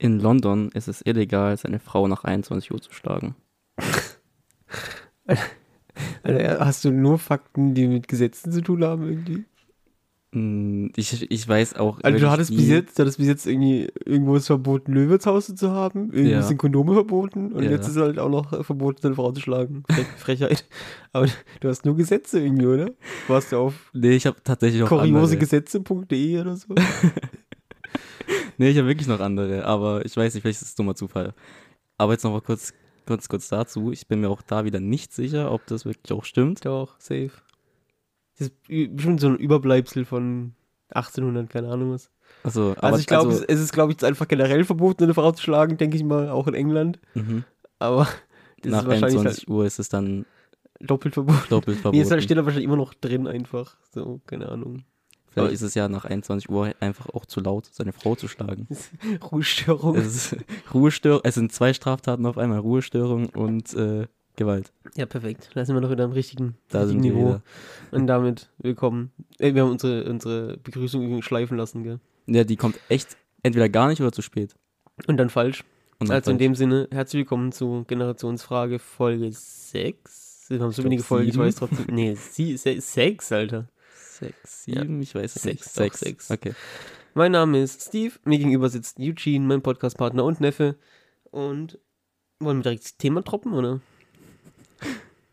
In London ist es illegal, seine Frau nach 21 Uhr zu schlagen. Alter, hast du nur Fakten, die mit Gesetzen zu tun haben irgendwie? Hm, Ich, ich weiß auch. Also du hattest bis jetzt, du hattest bis jetzt irgendwie irgendwo ist verboten, Löwenzhausen zu haben, irgendwie Ja. sind Kondome verboten und Ja. jetzt ist halt auch noch äh, verboten, eine Frau zu schlagen. Frech, Frechheit. Aber du hast nur Gesetze irgendwie, oder? Warst du auf Nee, ich habe tatsächlich andere. kuriosegesetze.de oder so? Nee, ich habe wirklich noch andere, aber ich weiß nicht, vielleicht ist es dummer Zufall. Aber jetzt noch mal kurz, kurz, kurz dazu. Ich bin mir auch da wieder nicht sicher, ob das wirklich auch stimmt. Doch, safe. Das ist bestimmt so ein Überbleibsel von 1800, keine Ahnung was. Also, aber Also ich glaube, also, es es ist, glaube ich, einfach generell verboten, eine Frau zu schlagen, denke ich mal, auch in England. mhm. Aber das nach ist wahrscheinlich 21 Uhr ist es dann halt doppelt verboten. doppelt Nee, verboten. es halt- steht da wahrscheinlich immer noch drin einfach. So, keine Ahnung. Vielleicht aber- ist es ja nach 21 Uhr einfach auch zu laut, seine Frau zu schlagen. Ruhestörung. Es ist Ruhestörung, es sind zwei Straftaten auf einmal, Ruhestörung und äh, Gewalt. Ja, perfekt. Da sind wir doch wieder am richtigen, Da richtigen Niveau. wieder. Und damit willkommen. Ey, wir haben unsere, unsere Begrüßung schleifen lassen, gell? Ja, die kommt echt entweder gar nicht oder zu spät. Und dann falsch. Und dann also in falsch. dem Sinne, herzlich willkommen zu Generationsfrage Folge 6. Wir haben so wenige Folgen, ich weiß trotzdem. Nee, sie, se, 6, Alter. Sechs, sieben, ich weiß es Sechs, nicht. Sechs. sechs. Okay. Mein Name ist Steve, mir gegenüber sitzt Eugene, mein Podcastpartner und Neffe. Und wollen wir direkt das Thema droppen, oder?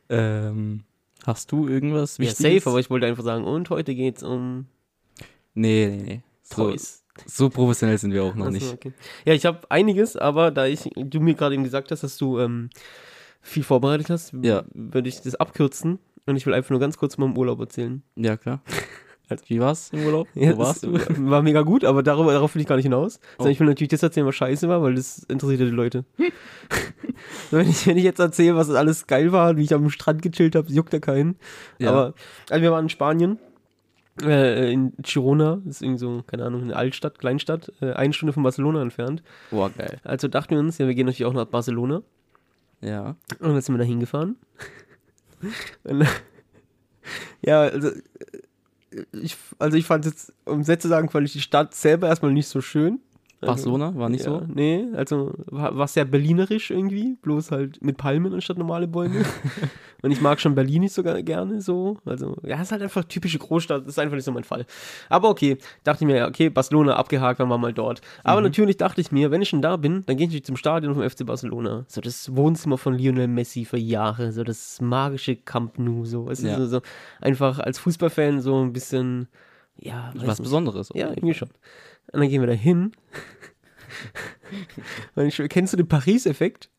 Ähm, hast du irgendwas Ja, Wichtiges? safe, aber ich wollte einfach sagen, und heute geht's um Nee, nee, nee. So, Toys. so professionell sind wir auch noch Ach so, nicht. okay. Ja, ich habe einiges, aber da ich, du mir gerade eben gesagt hast, dass du ähm, viel vorbereitet hast, Ja. würde ich das abkürzen und ich will einfach nur ganz kurz mal im Urlaub erzählen. Ja, klar. Wie war's im Urlaub? Ja, Wo warst du? War mega gut, aber darüber, darauf will ich gar nicht hinaus. Sondern Oh. ich will natürlich das erzählen, was scheiße war, weil das interessiert ja die Leute. wenn, ich, wenn ich jetzt erzähle, was alles geil war, wie ich am Strand gechillt habe, juckt ja keinen. Ja. Aber also wir waren in Spanien, äh, in Girona, das ist irgendwie so, keine Ahnung, eine Altstadt, Kleinstadt, äh, eine Stunde von Barcelona entfernt. Boah, geil. Also dachten wir uns, ja, wir gehen natürlich auch nach Barcelona. Ja. Und dann sind wir da hingefahren. Und, ja, also äh, ich, also ich fand jetzt, um es zu sagen, fand ich die Stadt selber erstmal nicht so schön. Barcelona war nicht ja, so? Nee, also war, war sehr berlinerisch irgendwie, bloß halt mit Palmen anstatt normale Bäume. Und ich mag schon Berlin nicht so gerne so. Also, ja, ist halt einfach typische Großstadt, ist einfach nicht so mein Fall. Aber okay, dachte ich mir, ja, okay, Barcelona abgehakt, dann wir mal dort. Aber natürlich dachte ich mir, wenn ich schon da bin, dann gehe ich zum Stadion vom FC Barcelona. So das Wohnzimmer von Lionel Messi für Jahre, so das magische Camp Nou, so. Es ist Ja. so, so einfach als Fußballfan so ein bisschen, ja, Was nicht. Besonderes. Ja, irgendwie schon. Und dann gehen wir da hin. Und kennst du den Paris-Effekt?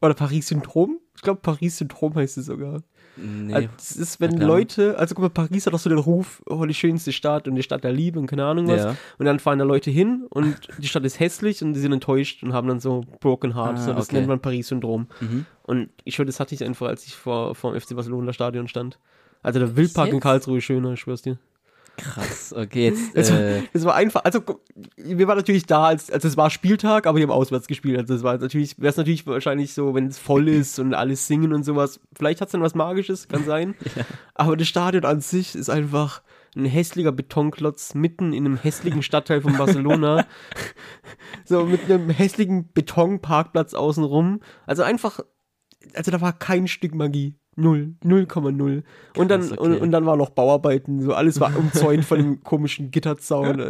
Oder Paris-Syndrom? Ich glaube, Paris-Syndrom heißt es sogar. Nee. Also, das ist, wenn mal. Leute, also guck mal, Paris hat doch so den Ruf, oh, die schönste Stadt und die Stadt der Liebe und keine Ahnung was. Ja. Und dann fahren da Leute hin und die Stadt ist hässlich und die sind enttäuscht und haben dann so Broken Heart. Ah, so, das okay. nennt man Paris-Syndrom. Mhm. Und ich schwöre, das hatte ich einfach, als ich vor, vor dem FC Barcelona Stadion stand. Also der Wildpark in? Karlsruhe ist schöner, ich schwör's dir. Krass. Okay, jetzt. Es, Äh, war, es war einfach, also wir waren natürlich da, als, also es war Spieltag, aber wir haben auswärts gespielt. Also es war natürlich, wäre es natürlich wahrscheinlich so, wenn es voll ist und alles singen und sowas. Vielleicht hat es dann was Magisches, kann sein. Aber das Stadion an sich ist einfach ein hässlicher Betonklotz mitten in einem hässlichen Stadtteil von Barcelona. so mit einem hässlichen Betonparkplatz außenrum. Also einfach, also da war kein Stück Magie. Null, 0,0. Und dann, okay. und, und dann war noch Bauarbeiten, so alles war umzäunt von dem komischen Gitterzaun.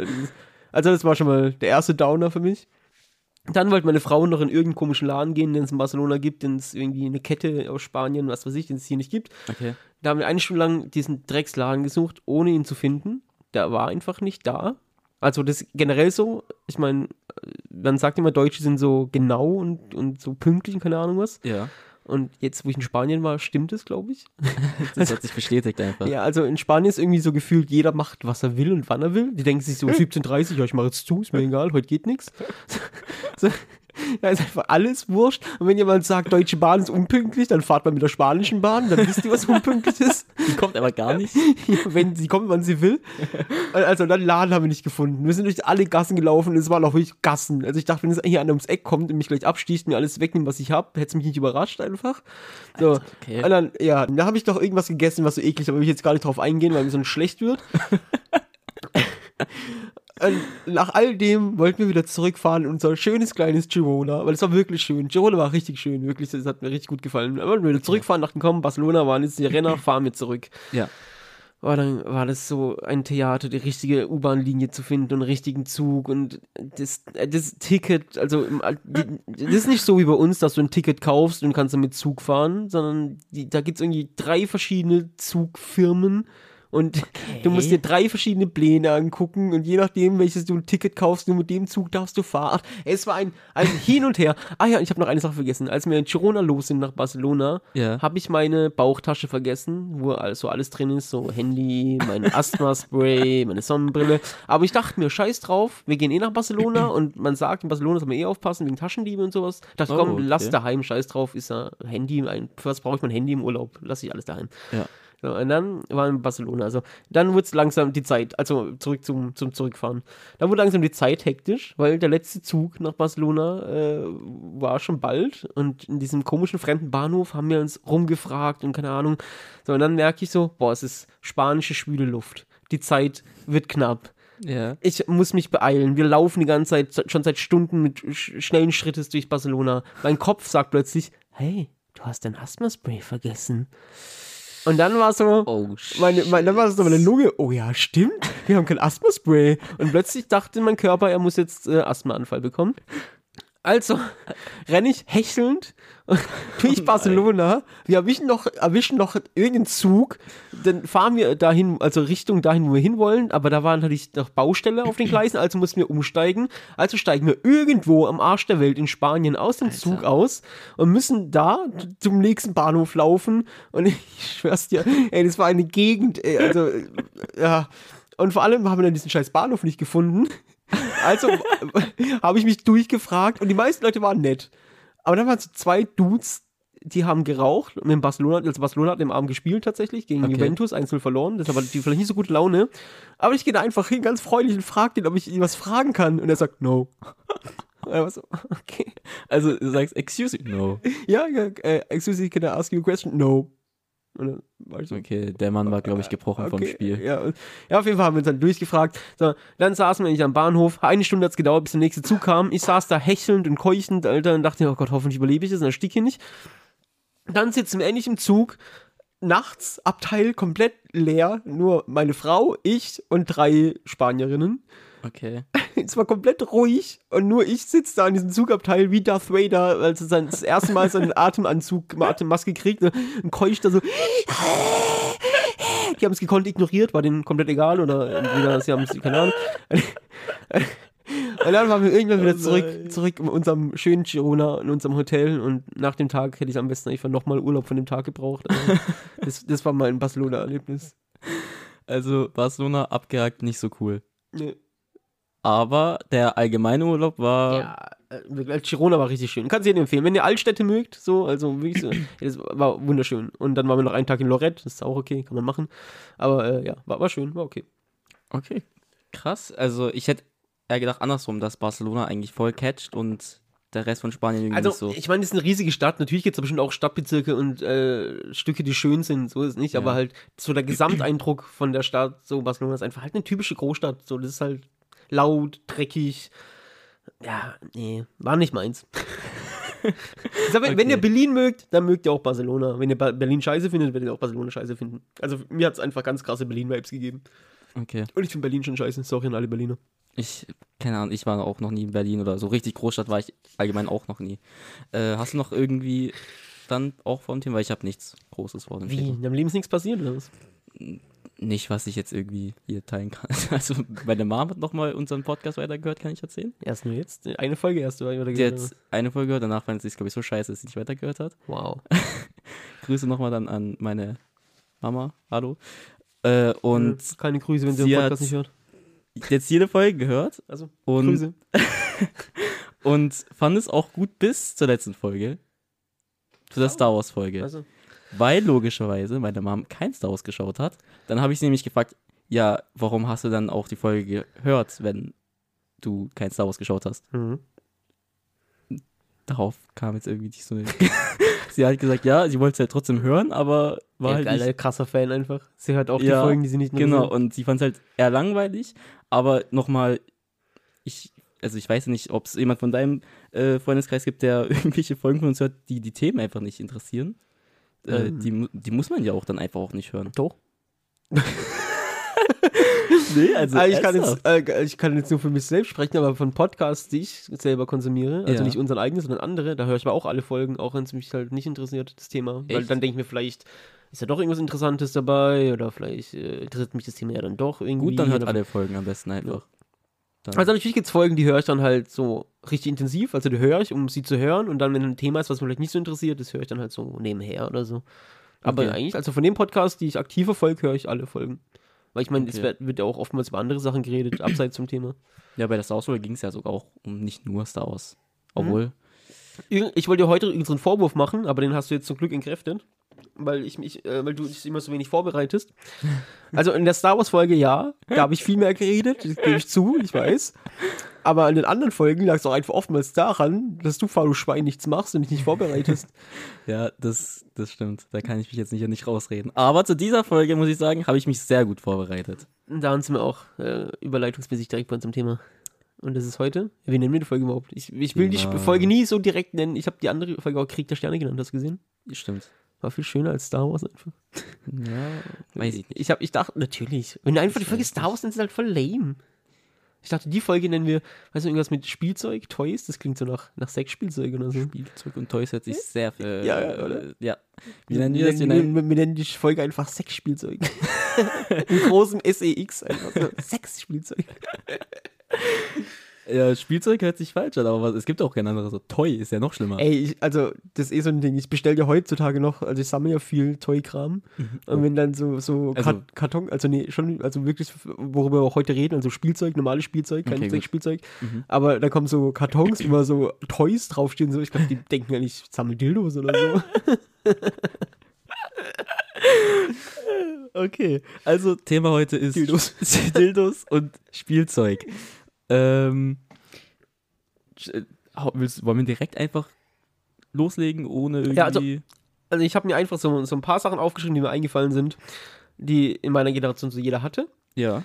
Also das war schon mal der erste Downer für mich. Dann wollte meine Frau noch in irgendeinen komischen Laden gehen, den es in Barcelona gibt, den es irgendwie eine Kette aus Spanien, was weiß ich, den es hier nicht gibt. okay. Da haben wir eine Stunde lang diesen Drecksladen gesucht, ohne ihn zu finden. Der war einfach nicht da. Also das ist generell so, ich meine, man sagt immer, Deutsche sind so genau und, und so pünktlich und keine Ahnung was. Ja. Und jetzt, wo ich in Spanien war, stimmt es, glaube ich. Das hat sich bestätigt einfach. Ja, also in Spanien ist irgendwie so gefühlt, jeder macht, was er will und wann er will. Die denken sich so, 17.30 ja, ich mache jetzt zu, ist mir egal, heute geht nichts. So, da ist einfach alles wurscht. Und wenn jemand sagt, Deutsche Bahn ist unpünktlich, dann fahrt man mit der spanischen Bahn, dann wisst ihr, was unpünktlich ist. Die kommt aber gar nicht. wenn sie kommt, wann sie will. Also dann Laden haben wir nicht gefunden. Wir sind durch alle Gassen gelaufen und es waren auch wirklich Gassen. Also ich dachte, wenn es hier einer ums Eck kommt und mich gleich absticht und mir alles wegnimmt, was ich habe, hätte es mich nicht überrascht einfach. So. Alter, okay. Und dann, ja, da habe ich doch irgendwas gegessen, was so eklig ist, aber will ich jetzt gar nicht drauf eingehen, weil mir so schlecht wird. Und nach all dem wollten wir wieder zurückfahren in unser schönes kleines Girona, weil es war wirklich schön. Girona war richtig schön, wirklich, das hat mir richtig gut gefallen. Aber wir wieder zurückfahren, dachten, komm, Barcelona waren jetzt die Renner, fahren wir zurück. Ja. Oh, dann war das so ein Theater, die richtige U-Bahn-Linie zu finden und richtigen Zug und das, das Ticket, also das ist nicht so wie bei uns, dass du ein Ticket kaufst und kannst dann mit Zug fahren, sondern die, da gibt es irgendwie drei verschiedene Zugfirmen und du musst dir drei verschiedene Pläne angucken und je nachdem, welches du ein Ticket kaufst, nur mit dem Zug darfst du fahren. Es war ein, ein Hin und Her. Ah ja, ich habe noch eine Sache vergessen. Als wir in Girona los sind nach Barcelona, Ja. habe ich meine Bauchtasche vergessen, wo also alles drin ist, so Handy, mein Asthma-Spray, meine Sonnenbrille. Aber ich dachte mir, scheiß drauf, wir gehen eh nach Barcelona und man sagt, in Barcelona soll man eh aufpassen wegen Taschendiebe und sowas. Ich dachte, Oh, komm, lass okay. daheim, scheiß drauf, ist ja Handy, ein, für was brauche ich mein Handy im Urlaub? Lass ich alles daheim. Ja. So, und dann waren wir in Barcelona. Also dann wurde es langsam die Zeit, also zurück zum, zum Zurückfahren. Dann wurde langsam die Zeit hektisch, weil der letzte Zug nach Barcelona äh, war schon bald. Und in diesem komischen fremden Bahnhof haben wir uns rumgefragt und keine Ahnung. So, und dann merke ich so, boah, es ist spanische schwüle Luft. Die Zeit wird knapp. Ja. Ich muss mich beeilen. Wir laufen die ganze Zeit, schon seit Stunden mit sch schnellen Schrittes durch Barcelona. Mein Kopf sagt plötzlich, hey, du hast dein Asthma-Spray vergessen. Und dann war so, Oh, meine, meine, dann war so meine Lunge, oh ja, stimmt, wir haben kein Asthma-Spray. Und plötzlich dachte mein Körper, er muss jetzt äh, Asthmaanfall bekommen. Also renne ich hechelnd durch Barcelona. Wir erwischen noch, erwischen noch irgendeinen Zug. Dann fahren wir dahin, also Richtung dahin, wo wir hinwollen. Aber da war natürlich noch Baustelle auf den Gleisen, also mussten wir umsteigen. Also steigen wir irgendwo am Arsch der Welt in Spanien aus dem Zug aus und müssen da zum nächsten Bahnhof laufen. Und ich schwör's dir, ey, das war eine Gegend, ey, also, ja. Und vor allem haben wir dann diesen scheiß Bahnhof nicht gefunden. Also habe ich mich durchgefragt und die meisten Leute waren nett. Aber dann waren so zwei Dudes, die haben geraucht und in Barcelona, also Barcelona hat im Abend gespielt tatsächlich gegen Okay. Juventus, 1-0 verloren, deshalb hatte die vielleicht nicht so gute Laune. Aber ich gehe da einfach hin, ganz freundlich und frage den, ob ich ihn was fragen kann. Und er sagt, no. Und er war so, okay. Also, du sagst, excuse me. No. Ja, ja, äh, excuse me, can I ask you a question? No. So, Okay, der Mann war, glaube ich, gebrochen vom Okay, Spiel. Ja, ja, auf jeden Fall haben wir uns dann durchgefragt. So, dann saßen wir nicht am Bahnhof. Eine Stunde hat es gedauert, bis der nächste Zug kam. Ich saß da hechelnd und keuchend, Alter, und dachte, oh Gott, hoffentlich überlebe ich es. Und dann stieg hier nicht. Dann sitzen wir endlich im Zug. Nachts, Abteil komplett leer. Nur meine Frau, ich und drei Spanierinnen. Okay. Es war komplett ruhig und nur ich sitze da in diesem Zugabteil wie Darth Vader, als er sein, das erste Mal seinen Atemanzug, Atemmaske kriegt ne, und keucht da so. Die haben es gekonnt ignoriert, war denen komplett egal oder entweder sie haben es, keine Ahnung. Und dann waren wir irgendwann wieder zurück, zurück in unserem schönen Girona, in unserem Hotel und nach dem Tag hätte ich am besten einfach nochmal Urlaub von dem Tag gebraucht. Also, das, das war mein Barcelona-Erlebnis. Also, Barcelona abgehakt, nicht so cool. Nee. Aber der allgemeine Urlaub war. Ja, äh, Girona war richtig schön. Kannst du jedem empfehlen. Wenn ihr Altstädte mögt, so, also wirklich so, das war wunderschön. Und dann waren wir noch einen Tag in Lorette, das ist auch okay, kann man machen. Aber äh, ja, war, war schön, war okay. Okay. Krass. Also, ich hätte eher gedacht andersrum, dass Barcelona eigentlich voll catcht und der Rest von Spanien irgendwie Also, nicht so. ich meine, das ist eine riesige Stadt. Natürlich gibt es bestimmt auch Stadtbezirke und äh, Stücke, die schön sind, so ist es nicht. Ja. Aber halt so der Gesamteindruck von der Stadt, so Barcelona ist einfach halt eine typische Großstadt. So, das ist halt laut, dreckig. Ja, nee, war nicht meins. Sag, wenn, wenn ihr Okay. Berlin mögt, dann mögt ihr auch Barcelona. Wenn ihr Ba- Berlin scheiße findet, werdet ihr auch Barcelona scheiße finden. Also mir hat es einfach ganz krasse Berlin-Vibes gegeben. Okay. Und ich finde Berlin schon scheiße. Sorry an alle Berliner. Ich, keine Ahnung, ich war auch noch nie in Berlin oder so richtig Großstadt war ich allgemein auch noch nie. Äh, hast du noch irgendwie dann auch vor dem Thema? Weil ich habe nichts Großes vor dem Wie? Thema. In deinem Leben ist nichts passiert oder was? Nicht, was ich jetzt irgendwie hier teilen kann. Also, meine Mom hat nochmal unseren Podcast weitergehört, kann ich erzählen. Erst nur jetzt? Eine Folge erst oder Die hat eine Folge gehört, danach fand sie es, glaube ich, so scheiße, dass sie nicht weitergehört hat. Wow. Grüße nochmal dann an meine Mama. Hallo. Äh, und keine Grüße, wenn sie den Podcast nicht hört. jetzt jede Folge gehört Also, und, Grüße. und fand es auch gut bis zur letzten Folge. Zu der Star Wars Folge. Also, Weil logischerweise meine Mom kein Star Wars geschaut hat. Dann habe ich sie nämlich gefragt, ja, warum hast du dann auch die Folge gehört, wenn du kein Star Wars geschaut hast? mhm. Darauf kam jetzt irgendwie nicht so eine. sie hat gesagt, ja, sie wollte es halt trotzdem hören, aber war ja, halt geiler, nicht krasser Fan einfach. Sie hört auch die Ja, Folgen, die sie nicht mehr Genau, gesehen und sie fand es halt eher langweilig, Aber nochmal, ich, also ich weiß nicht, ob es jemand von deinem äh, Freundeskreis gibt, der irgendwelche Folgen von uns hört, die die Themen einfach nicht interessieren. Äh, Ähm. die, die muss man ja auch dann einfach auch nicht hören. Doch. Nee, also Ah, ich, kann jetzt, äh, ich kann jetzt nur für mich selbst sprechen, aber von Podcasts, die ich selber konsumiere, also Ja. nicht unseren eigenen, sondern andere, da höre ich aber auch alle Folgen, auch wenn es mich halt nicht interessiert, das Thema. Weil Echt? dann denke ich mir, vielleicht ist ja doch irgendwas Interessantes dabei oder vielleicht äh, interessiert mich das Thema ja dann doch irgendwie. Gut, dann hört alle Folgen am besten einfach. Dann, Also natürlich gibt es Folgen, die höre ich dann halt so richtig intensiv, also die höre ich, um sie zu hören und dann, wenn ein Thema ist, was mich vielleicht nicht so interessiert, das höre ich dann halt so nebenher oder so. Aber Okay. eigentlich, also von dem Podcast, die ich aktiv verfolge, höre ich alle Folgen. Weil ich meine, es Okay. wird, wird ja auch oftmals über andere Sachen geredet, abseits zum Thema. ja, bei der Star Wars ging es ja sogar auch um nicht nur Star Wars. Obwohl, Ir- Ich wollte dir heute übrigens einen Vorwurf machen, aber den hast du jetzt zum Glück entkräftet. Weil ich mich, äh, weil du dich immer so wenig vorbereitest. Also in der Star Wars Folge ja, da habe ich viel mehr geredet, das gebe ich zu, ich weiß. Aber in den anderen Folgen lag es auch einfach oftmals daran, dass du faules Schwein nichts machst und dich nicht vorbereitest. ja, das, das stimmt. Da kann ich mich jetzt nicht, nicht rausreden. Aber zu dieser Folge, muss ich sagen, habe ich mich sehr gut vorbereitet. Da sind wir auch äh, überleitungsmäßig direkt bei unserem Thema. Und das ist heute. Wie nennen wir die Folge überhaupt? Ich, ich will Ja. die Folge nie so direkt nennen. Ich habe die andere Folge auch Krieg der Sterne genannt, hast du gesehen? Stimmt. War viel schöner als Star Wars einfach. Ja, weiß ich nicht. Ich, hab, ich dachte, natürlich. Wenn du einfach die Folge Star Wars nennst, ist halt voll lame. Ich dachte, die Folge nennen wir, weißt du, irgendwas mit Spielzeug, Toys, das klingt so nach, nach Sexspielzeug oder so. Spielzeug und Toys hört sich sehr viel. Ja, ja, oder? Ja. Wie nennen wir das? Wir Wir, nennen, wir, wir nennen die Folge einfach Sexspielzeug. In großem SEX einfach so. Sexspielzeug. Ja, Spielzeug hört sich falsch an, aber was, es gibt auch kein anderes. So, Toy ist ja noch schlimmer. Ey, ich, also, das ist eh so ein Ding. Ich bestelle ja heutzutage noch, also ich sammle ja viel Toy-Kram. Und wenn dann so, so Also- Kart- Karton, also nee, schon, also wirklich, worüber wir auch heute reden, also Spielzeug, normales Spielzeug, kein Okay, gut. Sexspielzeug. Mhm. Aber da kommen so Kartons, wo so Toys draufstehen, so, ich glaube, die denken ja nicht, ich sammle Dildos oder so. Okay, also Thema heute ist Dildos. Dildos und Spielzeug. Ähm, äh, willst, wollen wir direkt einfach loslegen, ohne irgendwie. Ja, also- Also ich habe mir einfach so, so ein paar Sachen aufgeschrieben, die mir eingefallen sind, die in meiner Generation so jeder hatte. ja.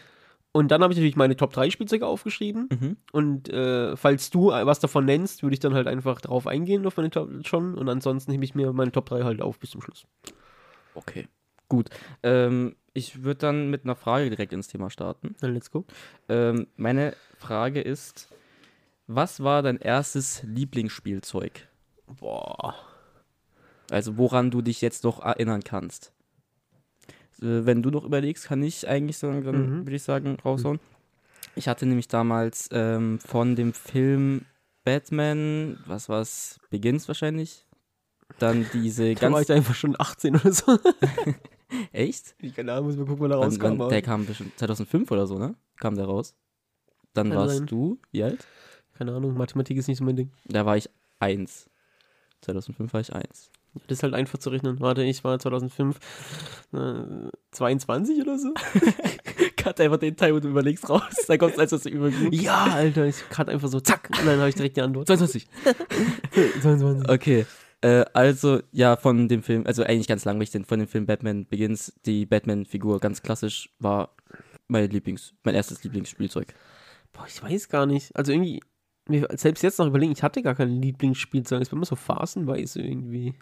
Und dann habe ich natürlich meine Top 3 Spielzeuge aufgeschrieben. Mhm. Und äh, falls du was davon nennst, würde ich dann halt einfach drauf eingehen auf meine Top schon. Und ansonsten hebe ich mir meine Top 3 halt auf bis zum Schluss. Okay, gut. Ähm, ich würde dann mit einer Frage direkt ins Thema starten. Dann let's go. Ähm, meine Frage ist: Was war dein erstes Lieblingsspielzeug? Boah. Also, woran du dich jetzt noch erinnern kannst? Äh, wenn du noch überlegst, kann ich eigentlich sagen, dann Mhm. würde ich sagen, raushauen. Ich hatte nämlich damals ähm, von dem Film Batman, was war's, Begins wahrscheinlich. Dann diese Da war ich da einfach schon 18 oder so. Echt? Ich keine Ahnung, muss mal gucken, wann er rauskam. wann, der kam bestimmt 2005 oder so, ne? Kam der raus. Dann Kann warst sein. du, wie alt? Keine Ahnung, Mathematik ist nicht so mein Ding. Da war ich eins. 2005 war ich eins. Das ist halt einfach zu rechnen. Warte, ich war 2005 äh, 22 oder so. Cut einfach den Teil und du überlegst raus. Da kommst du als das überglüht. Ja, Alter, ich gerade einfach so, zack. Und dann habe ich direkt die Antwort. 22. 22. Okay. Äh, also, ja, von dem Film, also eigentlich ganz langweilig, denn von dem Film Batman Begins, die Batman-Figur ganz klassisch war mein Lieblings, mein erstes Lieblingsspielzeug. Boah, ich weiß gar nicht. Also irgendwie, selbst jetzt noch überlegen, ich hatte gar kein Lieblingsspielzeug. Es war immer so phasenweise irgendwie.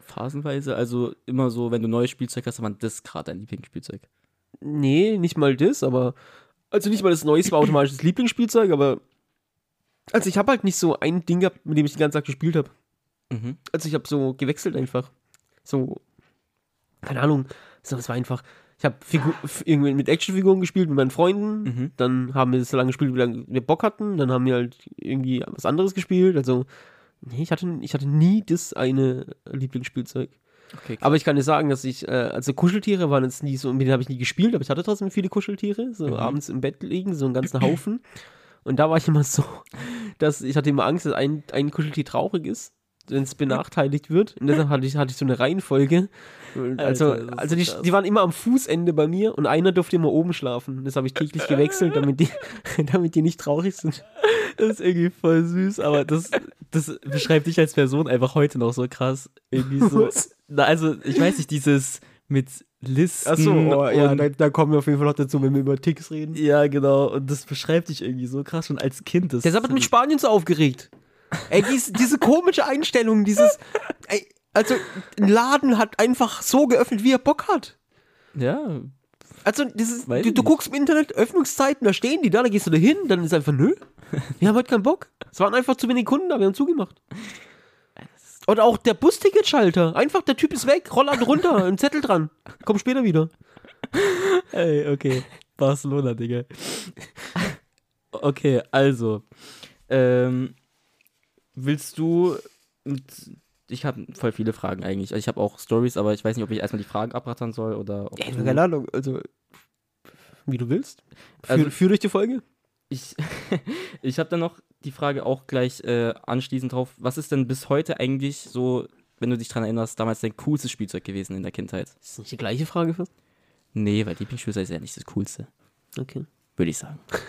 Phasenweise, also immer so, wenn du neues Spielzeug hast, dann war das gerade dein Lieblingsspielzeug. Nee, nicht mal das, aber. Also nicht mal das Neueste war automatisch das Lieblingsspielzeug, aber. Also ich habe halt nicht so ein Ding gehabt, mit dem ich den ganzen Tag gespielt habe. Mhm. Also ich habe so gewechselt einfach. So. Keine Ahnung. So, es war einfach. Ich habe irgendwie mit Actionfiguren gespielt mit meinen Freunden. Mhm. Dann haben wir so lange gespielt, wie lange wir Bock hatten. Dann haben wir halt irgendwie was anderes gespielt. Also, nee, ich hatte, ich hatte nie das eine Lieblingsspielzeug. Okay, Aber ich kann dir sagen, dass ich, äh, also Kuscheltiere waren jetzt nie so, mit denen habe ich nie gespielt, aber ich hatte trotzdem viele Kuscheltiere, so Mhm. abends im Bett liegen, so einen ganzen Haufen. Und da war ich immer so, dass ich hatte immer Angst, dass ein, ein Kuscheltier traurig ist, wenn es benachteiligt wird. Und deshalb hatte ich, hatte ich so eine Reihenfolge. Also, Alter, also so die, die waren immer am Fußende bei mir und einer durfte immer oben schlafen. Das habe ich täglich gewechselt, damit die, damit die nicht traurig sind. Das ist irgendwie voll süß, aber das, das beschreibt dich als Person einfach heute noch so krass. Irgendwie so. Na, also, ich weiß nicht, dieses mit Listen. Achso, oh, ja, da, da kommen wir auf jeden Fall noch dazu, wenn wir über Ticks reden. ja, genau. Und das beschreibt dich irgendwie so krass schon als Kind. Das Deshalb hat mich Spanien so aufgeregt. Ey, dies, diese komische Einstellung, dieses. Ey, also, ein Laden hat einfach so geöffnet, wie er Bock hat. Ja, Also, dieses, du, du guckst im Internet, Öffnungszeiten, da stehen die da, dann gehst du da hin, dann ist einfach, nö, wir haben heute keinen Bock. Es waren einfach zu wenig Kunden da, wir haben zugemacht. Oder auch der Busticketschalter. Einfach, der Typ ist weg, Rollladen runter, ein Zettel dran. Komm später wieder. Ey, okay. Barcelona, Digga. Okay, also. Ähm, willst du. Ich habe voll viele Fragen eigentlich. Ich habe auch Stories, aber ich weiß nicht, ob ich erstmal die Fragen abrattern soll oder. Ob Ey, du- keine Ahnung, also, wie du willst. Für, Also- für durch die Folge. Ich, ich habe dann noch die Frage auch gleich äh, anschließend drauf. Was ist denn bis heute eigentlich so, wenn du dich dran erinnerst, damals dein coolstes Spielzeug gewesen in der Kindheit? Ist das nicht die gleiche Frage fast? Nee, weil Lieblingsspielzeug ist ja nicht das Coolste, Okay. würde ich sagen.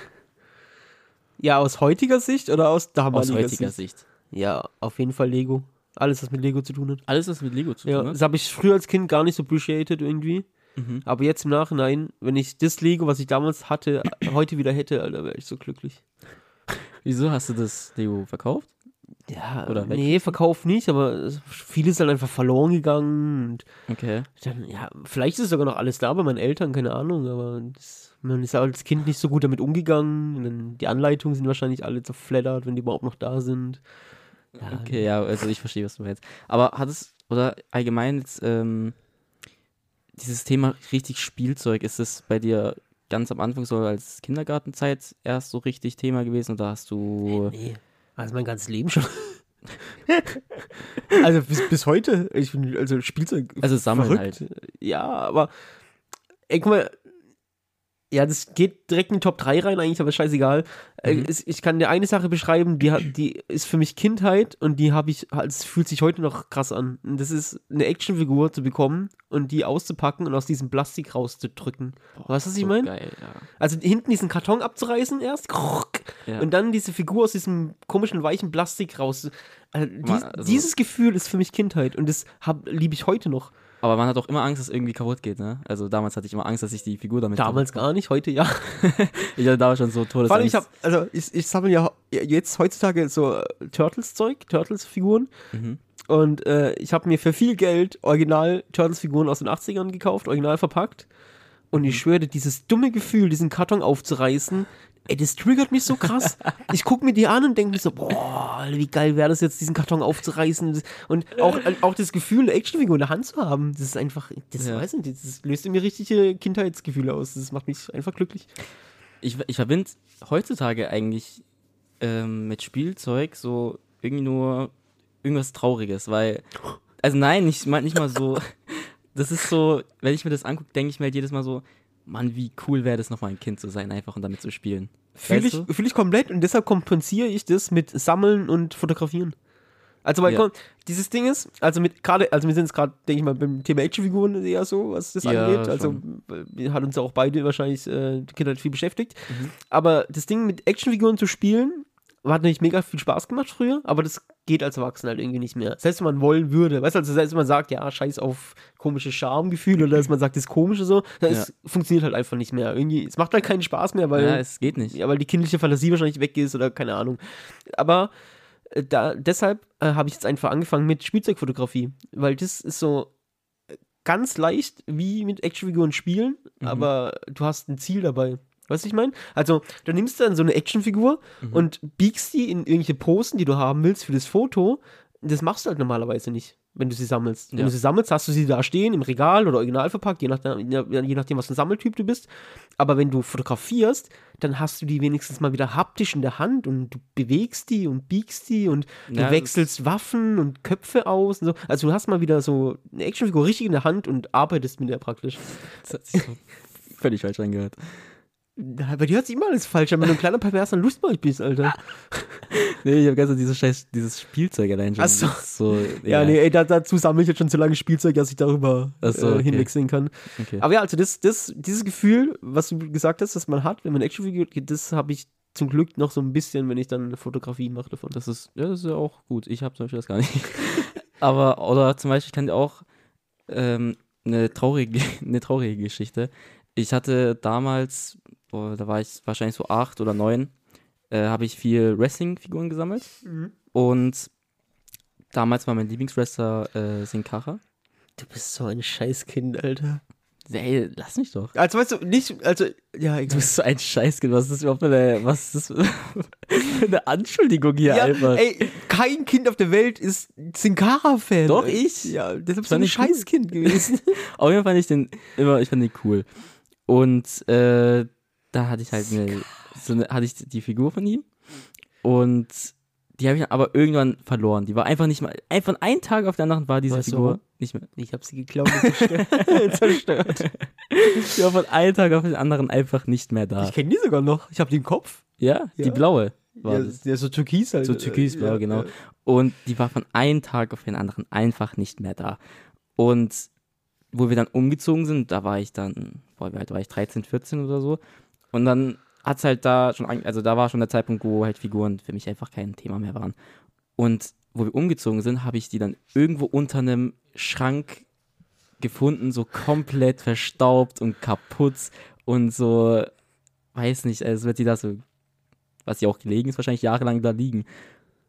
Ja, aus heutiger Sicht oder aus Aus damaliger heutiger Sicht? Sicht. Ja, auf jeden Fall Lego. Alles, was mit Lego zu tun hat. Alles, was mit Lego zu Ja, tun hat. das habe ich früher als Kind gar nicht so appreciated irgendwie. Mhm. Aber jetzt im Nachhinein, wenn ich das Lego, was ich damals hatte, heute wieder hätte, Alter, wäre ich so glücklich. Wieso hast du das Lego verkauft? Ja, Oder weg? nee, Verkauf nicht, aber es- vieles ist halt einfach verloren gegangen. Und Okay. dann, ja, vielleicht ist sogar noch alles da bei meinen Eltern, keine Ahnung, aber das, man ist als Kind nicht so gut damit umgegangen. Dann, die Anleitungen sind wahrscheinlich alle zerfleddert, wenn die überhaupt noch da sind. Ja, Okay, ja, also ich verstehe, was du meinst. Aber hat es, oder allgemein jetzt, ähm, dieses Thema richtig Spielzeug, ist es bei dir ganz am Anfang so als Kindergartenzeit erst so richtig Thema gewesen oder hast du. Nee, also mein ganzes Leben schon. also bis, bis heute, ich bin also Spielzeug. Also sammeln verrückt. Ja, aber ey, guck mal, ja, das geht direkt in die Top 3 rein, eigentlich, aber scheißegal. Äh, Mhm. ich kann dir eine Sache beschreiben, die, die ist für mich Kindheit und die habe ich, es fühlt sich heute noch krass an. Und das ist eine Actionfigur zu bekommen und die auszupacken und aus diesem Plastik rauszudrücken. weißt du, was ich so meine? Geil, ja. Also hinten diesen Karton abzureißen erst Ja. und dann diese Figur aus diesem komischen weichen Plastik raus. Also, dies, also- dieses Gefühl ist für mich Kindheit und das liebe ich heute noch. Aber man hat auch immer Angst, dass es irgendwie kaputt geht, ne? Also damals hatte ich immer Angst, dass ich die Figur damit. Damals gar nicht, heute ja. Ich hatte damals schon so Todesangst. Vor allem, ich habe, also ich, ich sammle ja jetzt heutzutage so äh, Turtles-Zeug, Turtles-Figuren. Mhm. Und äh, ich habe mir für viel Geld original Turtles-Figuren aus den 80ern gekauft, original verpackt. Und Mhm. ich schwöre, dieses dumme Gefühl, diesen Karton aufzureißen, ey, das triggert mich so krass. ich gucke mir die an und denke mir so, boah, wie geil wäre das jetzt, diesen Karton aufzureißen. Und auch, auch das Gefühl, eine Actionfigur in der Hand zu haben, das ist einfach, das Ja. weiß nicht, das löst in mir richtige Kindheitsgefühle aus. Das macht mich einfach glücklich. ich, ich verbinde heutzutage eigentlich ähm, mit Spielzeug so irgendwie nur irgendwas Trauriges, weil, also nein, nicht, nicht mal so, das ist so, wenn ich mir das angucke, denke ich mir halt jedes Mal so, Mann, wie cool wäre das nochmal ein Kind zu sein, einfach und damit zu spielen. Fühle ich, fühl ich komplett und deshalb kompensiere ich das mit Sammeln und Fotografieren. Also, weil Ja. komm, dieses Ding ist, also mit gerade, also wir sind jetzt gerade, denke ich mal, beim Thema Actionfiguren eher so, was das Ja, angeht. Also schon. äh, hat uns auch beide wahrscheinlich äh, die Kinder viel beschäftigt. Mhm. Aber das Ding mit Actionfiguren zu spielen, hat natürlich mega viel Spaß gemacht früher, aber das geht als Erwachsener halt irgendwie nicht mehr. Selbst wenn man wollen würde, weißt du, also selbst wenn man sagt, ja, scheiß auf komische Schamgefühle oder dass man sagt, das ist komisch oder so, das funktioniert halt einfach nicht mehr. Irgendwie, es macht halt keinen Spaß mehr, weil ja, es geht nicht. ja, weil die kindliche Fantasie wahrscheinlich weg ist oder keine Ahnung. Aber äh, da, deshalb äh, habe ich jetzt einfach angefangen mit Spielzeugfotografie, weil das ist so äh, ganz leicht wie mit Actionfiguren spielen, Mhm. aber du hast ein Ziel dabei. Weißt du, ich meine? Also, du nimmst dann so eine Actionfigur Mhm. und biegst die in irgendwelche Posen, die du haben willst für das Foto. Das machst du halt normalerweise nicht, wenn du sie sammelst. Wenn Ja. du sie sammelst, hast du sie da stehen, im Regal oder original verpackt, je nachdem, je nachdem, was für ein Sammeltyp du bist. Aber wenn du fotografierst, dann hast du die wenigstens mal wieder haptisch in der Hand und du bewegst die und biegst die und du Ja, wechselst Waffen und Köpfe aus und so. Also du hast mal wieder so eine Actionfigur richtig in der Hand und arbeitest mit der praktisch. Das hat sich so völlig falsch angehört. Ja, Bei dir hört sich immer alles falsch an, wenn du ein kleiner perverser Lustmolch bist, Alter. Nee, ich habe ganz dieses scheiß, dieses Spielzeug allein schon. Ach so. So Ja, nee, ey, da, dazu sammle ich jetzt schon zu lange Spielzeug, dass ich darüber so, äh, okay. hinwechseln kann. Okay. Aber ja, also das, das, dieses Gefühl, was du gesagt hast, dass man hat, wenn man Actionfigur, das habe ich zum Glück noch so ein bisschen, wenn ich dann Fotografien mache davon. Das ist, ja, das ist ja auch gut. Ich habe zum Beispiel das gar nicht. Aber, oder zum Beispiel, ich kann dir auch, ähm, eine traurige, eine traurige Geschichte. Ich hatte damals, oh, da war ich wahrscheinlich so acht oder neun, äh, habe ich viel Wrestling-Figuren gesammelt. Mhm. Und damals war mein Lieblingswrestler äh, Sin Cara. Du bist so ein Scheißkind, Alter. Ey, lass mich doch. Also weißt du, nicht, also, ja, Du egal. bist so ein Scheißkind. Was ist das überhaupt für eine, was ist das für eine Anschuldigung hier Ja, einfach? ey, kein Kind auf der Welt ist Sinkara-Fan. Doch, ich. Ja, deshalb bist du ein ich cool. Scheißkind gewesen. Auf jeden Fall fand ich den immer, ich fand den cool. Und äh, da hatte ich halt eine, so eine, hatte ich die Figur von ihm und die habe ich dann aber irgendwann verloren. Die war einfach nicht mehr, einfach einen Tag auf den anderen war diese Weißt du Figur warum? nicht mehr. Ich hab sie geklaut und zerstört. zerstört. Die war von einem Tag auf den anderen einfach nicht mehr da. Ich kenne die sogar noch. Ich hab die im Kopf. Ja, Ja. die blaue war ja, das. ja, so türkis halt. So türkisblau, Ja, genau. ja. Und die war von einem Tag auf den anderen einfach nicht mehr da. Und wo wir dann umgezogen sind, da war ich dann, boah, wie alt war ich, 13, 14 oder so. Und dann hat es halt da schon, also da war schon der Zeitpunkt, wo halt Figuren für mich einfach kein Thema mehr waren. Und wo wir umgezogen sind, habe ich die dann irgendwo unter einem Schrank gefunden, so komplett verstaubt und kaputt und so, weiß nicht, als wird die da so, was sie auch gelegen ist, wahrscheinlich jahrelang da liegen.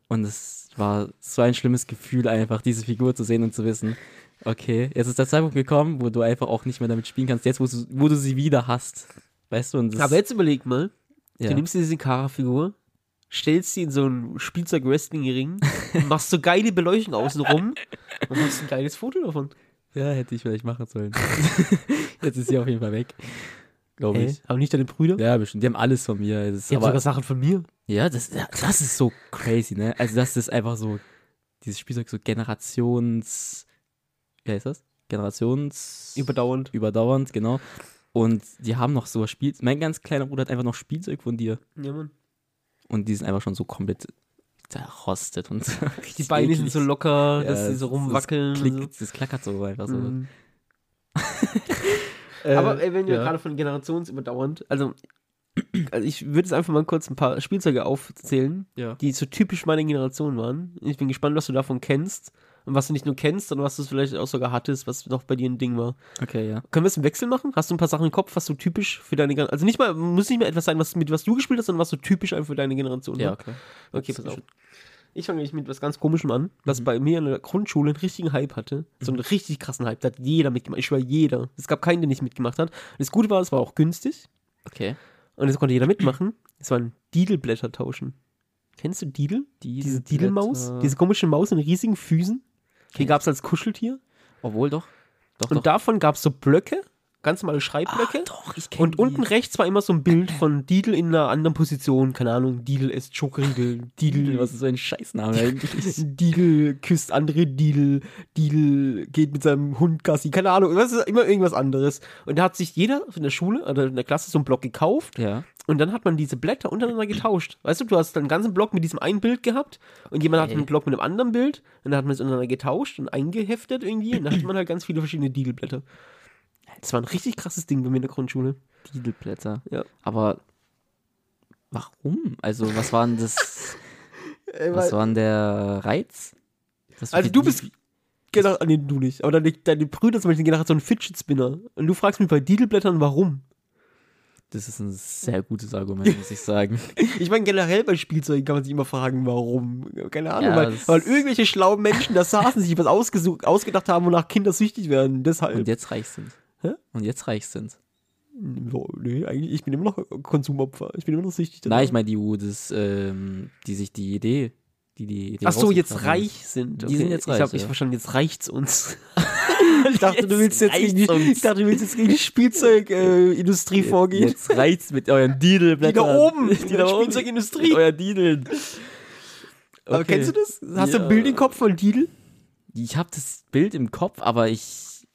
Und es war so ein schlimmes Gefühl, einfach diese Figur zu sehen und zu wissen, okay, jetzt ist der Zeitpunkt gekommen, wo du einfach auch nicht mehr damit spielen kannst, jetzt, wo du, wo du sie wieder hast. Weißt du, Aber jetzt überleg mal, ja. du nimmst dir diese Kara-Figur, stellst sie in so einen Spielzeug-Wrestling-Ring, machst so geile Beleuchtung außenrum und machst ein geiles Foto davon. ja, hätte ich vielleicht machen sollen. jetzt ist sie auf jeden Fall weg. Glaube Hä? ich. Aber nicht deine Brüder? Ja, bestimmt. Die haben alles von mir. Das Die haben aber, sogar Sachen von mir. ja, das, ja, das ist so crazy, ne? Also, das ist einfach so, dieses Spielzeug so Generations. Wie heißt das? Generations. Überdauernd. überdauernd, genau. Und die haben noch so Spiel. Mein ganz kleiner Bruder hat einfach noch Spielzeug von dir. Ja, Mann. Und die sind einfach schon so komplett zerrostet und. Die Beine sind so locker, Ja, dass sie so rumwackeln. Das, so. klickt, das klackert so einfach so. Äh, Aber ey, wenn wir ja. gerade von generationsüberdauernd, also, also ich würde jetzt einfach mal kurz ein paar Spielzeuge aufzählen, Ja. die so typisch meine Generation waren. Ich bin gespannt, was du davon kennst. Und was du nicht nur kennst, sondern was du vielleicht auch sogar hattest, was noch bei dir ein Ding war. Okay, ja. Können wir es im Wechsel machen? Hast du ein paar Sachen im Kopf, was so typisch für deine Generation, also nicht mal, muss nicht mehr etwas sein, was, mit was du gespielt hast, sondern was so typisch einfach für deine Generation Ja, war? okay. Okay, pass auf. Ich fange nämlich mit was ganz Komischem an, was Mhm. bei mir in der Grundschule einen richtigen Hype hatte. So einen richtig krassen Hype. Da hat jeder mitgemacht. Ich war jeder. Es gab keinen, der nicht mitgemacht hat. Das Gute war, es war auch günstig. Okay. Und es konnte jeder mitmachen. Es waren Didelblätter tauschen. Kennst du Didel? Diese Didelmaus? Diese komische Maus in riesigen Füßen? Die gab es als Kuscheltier. Obwohl doch. Doch, Und doch. davon gab es so Blöcke, ganz normale Schreibblöcke. Ah, doch, ich kenn Und die. unten rechts war immer so ein Bild von Didel in einer anderen Position. Keine Ahnung, Didel isst Schokoriegel. Didel, Was ist so ein Scheißname eigentlich? Didel küsst andere Didel, Didel geht mit seinem Hund Gassi, keine Ahnung, das ist immer irgendwas anderes. Und da hat sich jeder in der Schule oder in der Klasse so einen Block gekauft ja. Und dann hat man diese Blätter untereinander getauscht. Weißt du, du hast dann einen ganzen Block mit diesem einen Bild gehabt und jemand hat einen Block mit einem anderen Bild und dann hat man es untereinander getauscht und eingeheftet irgendwie und dann hatte man halt ganz viele verschiedene Didelblätter. Das war ein richtig krasses Ding bei mir in der Grundschule. Didelblätter. Ja. Aber warum? Also, was war denn das? was war denn der Reiz? Also du bist Genau, nee, du nicht. Aber deine, deine Brüder zum Beispiel generell so einen Fidget Spinner. Und du fragst mich bei Didelblättern, warum? Das ist ein sehr gutes Argument, muss ich sagen. Ich meine, generell bei Spielzeugen kann man sich immer fragen, warum. Keine Ahnung, Ja, weil, weil irgendwelche schlauen Menschen da saßen, sich was ausgesucht, ausgedacht haben, wonach Kinder süchtig werden. Deshalb. Und jetzt reich sind. Hä? Und jetzt reich sind. So, nee, eigentlich, ich bin immer noch Konsumopfer. Ich bin immer noch süchtig. Nein, ich meine die, das, ähm, die sich die Idee, die die Idee Ach so, jetzt reich sind. Die sind jetzt reich, Ich habe ich ja. verstanden, jetzt reicht's uns. ich dachte, du Jetzt willst jetzt gegen die, uns. ich dachte, du willst jetzt gegen die Spielzeugindustrie äh, vorgehen. Jetzt reicht's mit euren die Didelblättern. da oben, Die die da oben. Spielzeugindustrie. Mit euren Dideln. Aber Okay. kennst du das? Hast du Ja. ein Bild im Kopf von Didel? Ich habe das Bild im Kopf, aber ich,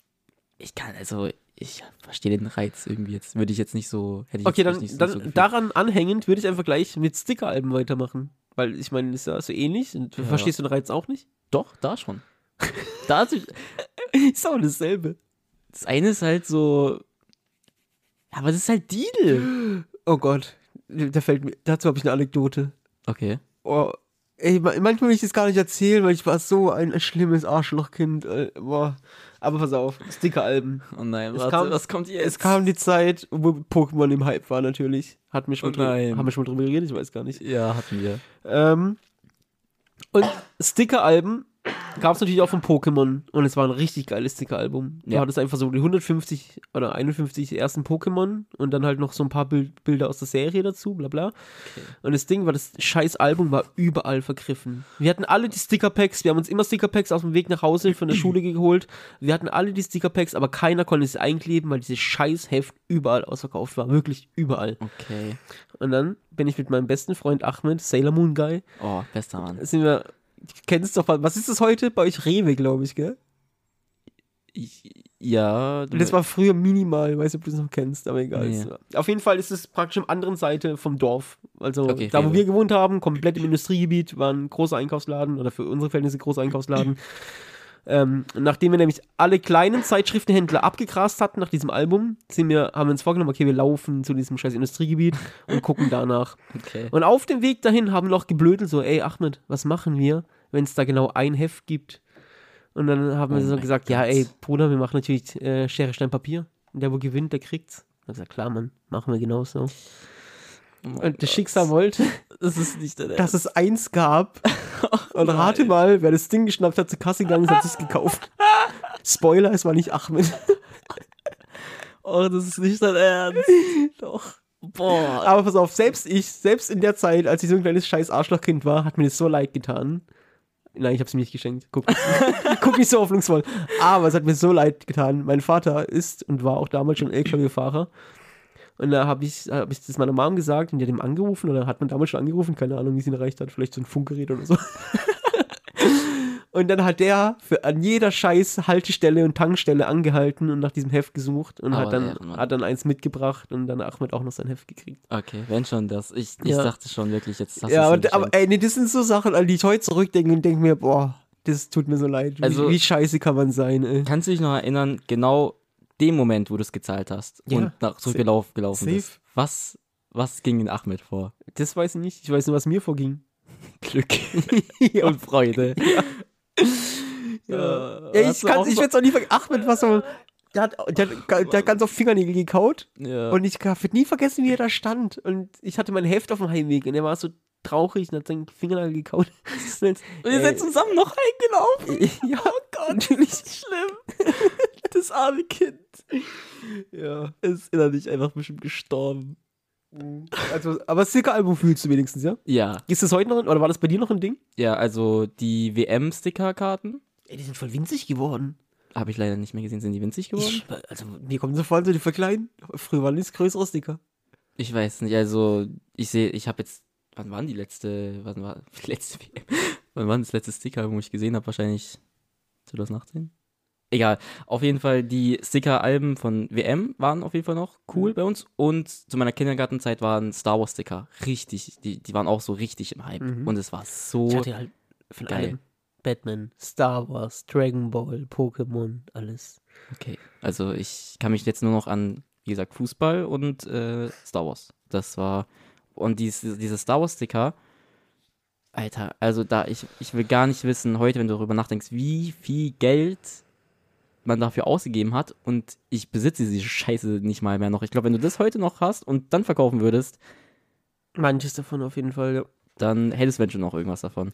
ich kann, also, ich verstehe den Reiz irgendwie jetzt. Würde ich jetzt nicht so, hätte ich Okay, dann, nicht, dann nicht so daran anhängend würde ich einfach gleich mit Stickeralben weitermachen. Weil ich meine, ist ja so ähnlich. Und Ja. Verstehst du den Reiz auch nicht? Doch, da schon. da sich, Ist auch dasselbe. das eine ist halt so, aber das ist halt Didel. Oh Gott. Da fällt mir, dazu habe ich eine Anekdote. Okay. Oh, Ey, ma- manchmal will ich das gar nicht erzählen, weil ich war so ein schlimmes Arschlochkind. äh, Boah. Aber pass auf, Sticker-Alben. Oh nein, warte, kam- was kommt jetzt? Es kam die Zeit, wo Pokémon im Hype war natürlich. Hat mich schon Oh drüber, nein. haben wir schon mal drüber geredet, ich weiß gar nicht. Ja, hatten wir. Ähm, und Sticker-Alben gab es natürlich auch von Pokémon und es war ein richtig geiles Sticker-Album. Ja. hattest einfach so die 150 oder 51 ersten Pokémon und dann halt noch so ein paar Bild Bilder aus der Serie dazu, bla bla. Und das Ding war, das scheiß Album war überall vergriffen. Wir hatten alle die Sticker-Packs, wir haben uns immer Sticker-Packs auf dem Weg nach Hause von der Schule geholt. Wir hatten alle die Sticker-Packs, aber keiner konnte es einkleben, weil dieses scheiß Heft überall ausverkauft war. Wirklich überall. Okay. Und dann bin ich mit meinem besten Freund Ahmed, Sailor Moon Guy, Oh, bester Mann. sind wir, du kennst doch, was ist das heute? Bei euch Rewe, glaube ich, gell? Ich, ja, Und das war früher minimal, ich weiß nicht, ob du es noch kennst, aber egal. Nee. Auf jeden Fall ist es praktisch am anderen Seite vom Dorf. Also Okay, da, wo Rewe. wir gewohnt haben, komplett im Industriegebiet, war ein großer Einkaufsladen oder für unsere Verhältnisse ein großer Einkaufsladen. Ähm, nachdem wir nämlich alle kleinen Zeitschriftenhändler abgegrast hatten nach diesem Album, sind wir, haben wir uns vorgenommen, okay, wir laufen zu diesem scheiß Industriegebiet und gucken danach. okay. Und auf dem Weg dahin haben wir noch geblödelt, so, ey Ahmed, was machen wir, wenn es da genau ein Heft gibt? Und dann haben wir Oh so mein gesagt, ja, Gott. ey, Bruder, wir machen natürlich äh, Schere, Stein, Papier. Und der, wo gewinnt, der kriegt's. Und ich gesagt, klar, Mann, machen wir genauso. Oh Und das Gott. Schicksal wollte, Das ist nicht der dass es eins gab. Und rate mal, wer das Ding geschnappt hat, zur Kasse gegangen ist, hat es gekauft. Spoiler, es war nicht Ahmed. Oh, das ist nicht dein Ernst. Doch. Boah. Aber pass auf, selbst ich, selbst in der Zeit, als ich so ein kleines scheiß Arschlochkind war, hat mir das so leid getan. Nein, ich hab's mir nicht geschenkt. Guck, guck nicht so hoffnungsvoll. Aber es hat mir so leid getan. Mein Vater ist und war auch damals schon LKW-Fahrer. Und da habe ich, hab ich das meiner Mom gesagt und die hat ihm angerufen oder hat man damals schon angerufen, keine Ahnung, wie sie ihn erreicht hat, vielleicht so ein Funkgerät oder so. und dann hat der für, an jeder scheiß Haltestelle und Tankstelle angehalten und nach diesem Heft gesucht und Aber hat, dann, Ehrenmann. hat dann eins mitgebracht und dann Ahmed auch noch sein Heft gekriegt. Okay, wenn schon das. Ich, ich Ja. dachte schon wirklich, jetzt hast Ja, du aber, es mir aber ey, nee, das sind so Sachen, an die ich heute zurückdenke und denke mir, boah, das tut mir so leid. Also- wie, wie scheiße kann man sein, ey. Kannst du dich noch erinnern, genau dem Moment, wo du es gezahlt hast Ja, und nach zurückgelaufen gelaufen safe. bist? Was, was ging in Ahmed vor? Das weiß ich nicht. Ich weiß nur, was mir vorging. Glück ja. und Freude. Ja, ich, kann's- auch ich so- werde es auch nie vergessen. Ahmed war so, der hat, der, der hat ganz auf Fingernägel gekaut Ja. und ich werde nie vergessen, wie er da stand. Und ich hatte mein Heft auf dem Heimweg und er war so traurig und hat seinen Fingernagel gekaut. Und jetzt- und ihr seid zusammen noch eingelaufen. ja, oh Gott, natürlich. Schlimm. Das arme Kind. Ja. Ist innerlich einfach bestimmt gestorben. Also, aber das Sticker-Album fühlst du wenigstens, ja? Ja. Ist das heute noch, oder war das bei dir noch ein Ding? Ja, also die WM-Sticker-Karten Ey, die sind voll winzig geworden. habe ich leider nicht mehr gesehen. Sind die winzig geworden? Ich, also, mir kommen so vor, so die verkleiden. Früher waren das größere Sticker. Ich weiß nicht, also ich sehe, ich habe jetzt, wann waren die letzte, wann war die letzte WM? Wann war das letzte Sticker, wo ich gesehen habe? Wahrscheinlich 2018? Egal, auf jeden Fall die Sticker-Alben von WM waren auf jeden Fall noch cool bei uns und zu meiner Kindergartenzeit waren Star Wars Sticker richtig, die, die waren auch so richtig im Hype Mhm. und es war so, Ich hatte halt von geil. allem. Batman, Star Wars, Dragon Ball, Pokémon, alles. okay, also ich kann mich jetzt nur noch an, wie gesagt, Fußball und äh, Star Wars, das war, und diese, diese Star Wars Sticker, Alter, also da, ich, ich will gar nicht wissen, heute, wenn du darüber nachdenkst, wie viel Geld man dafür ausgegeben hat und ich besitze diese Scheiße nicht mal mehr noch. Ich glaube, wenn du das heute noch hast und dann verkaufen würdest, Manches davon auf jeden Fall, ja. dann hättest du schon noch irgendwas davon.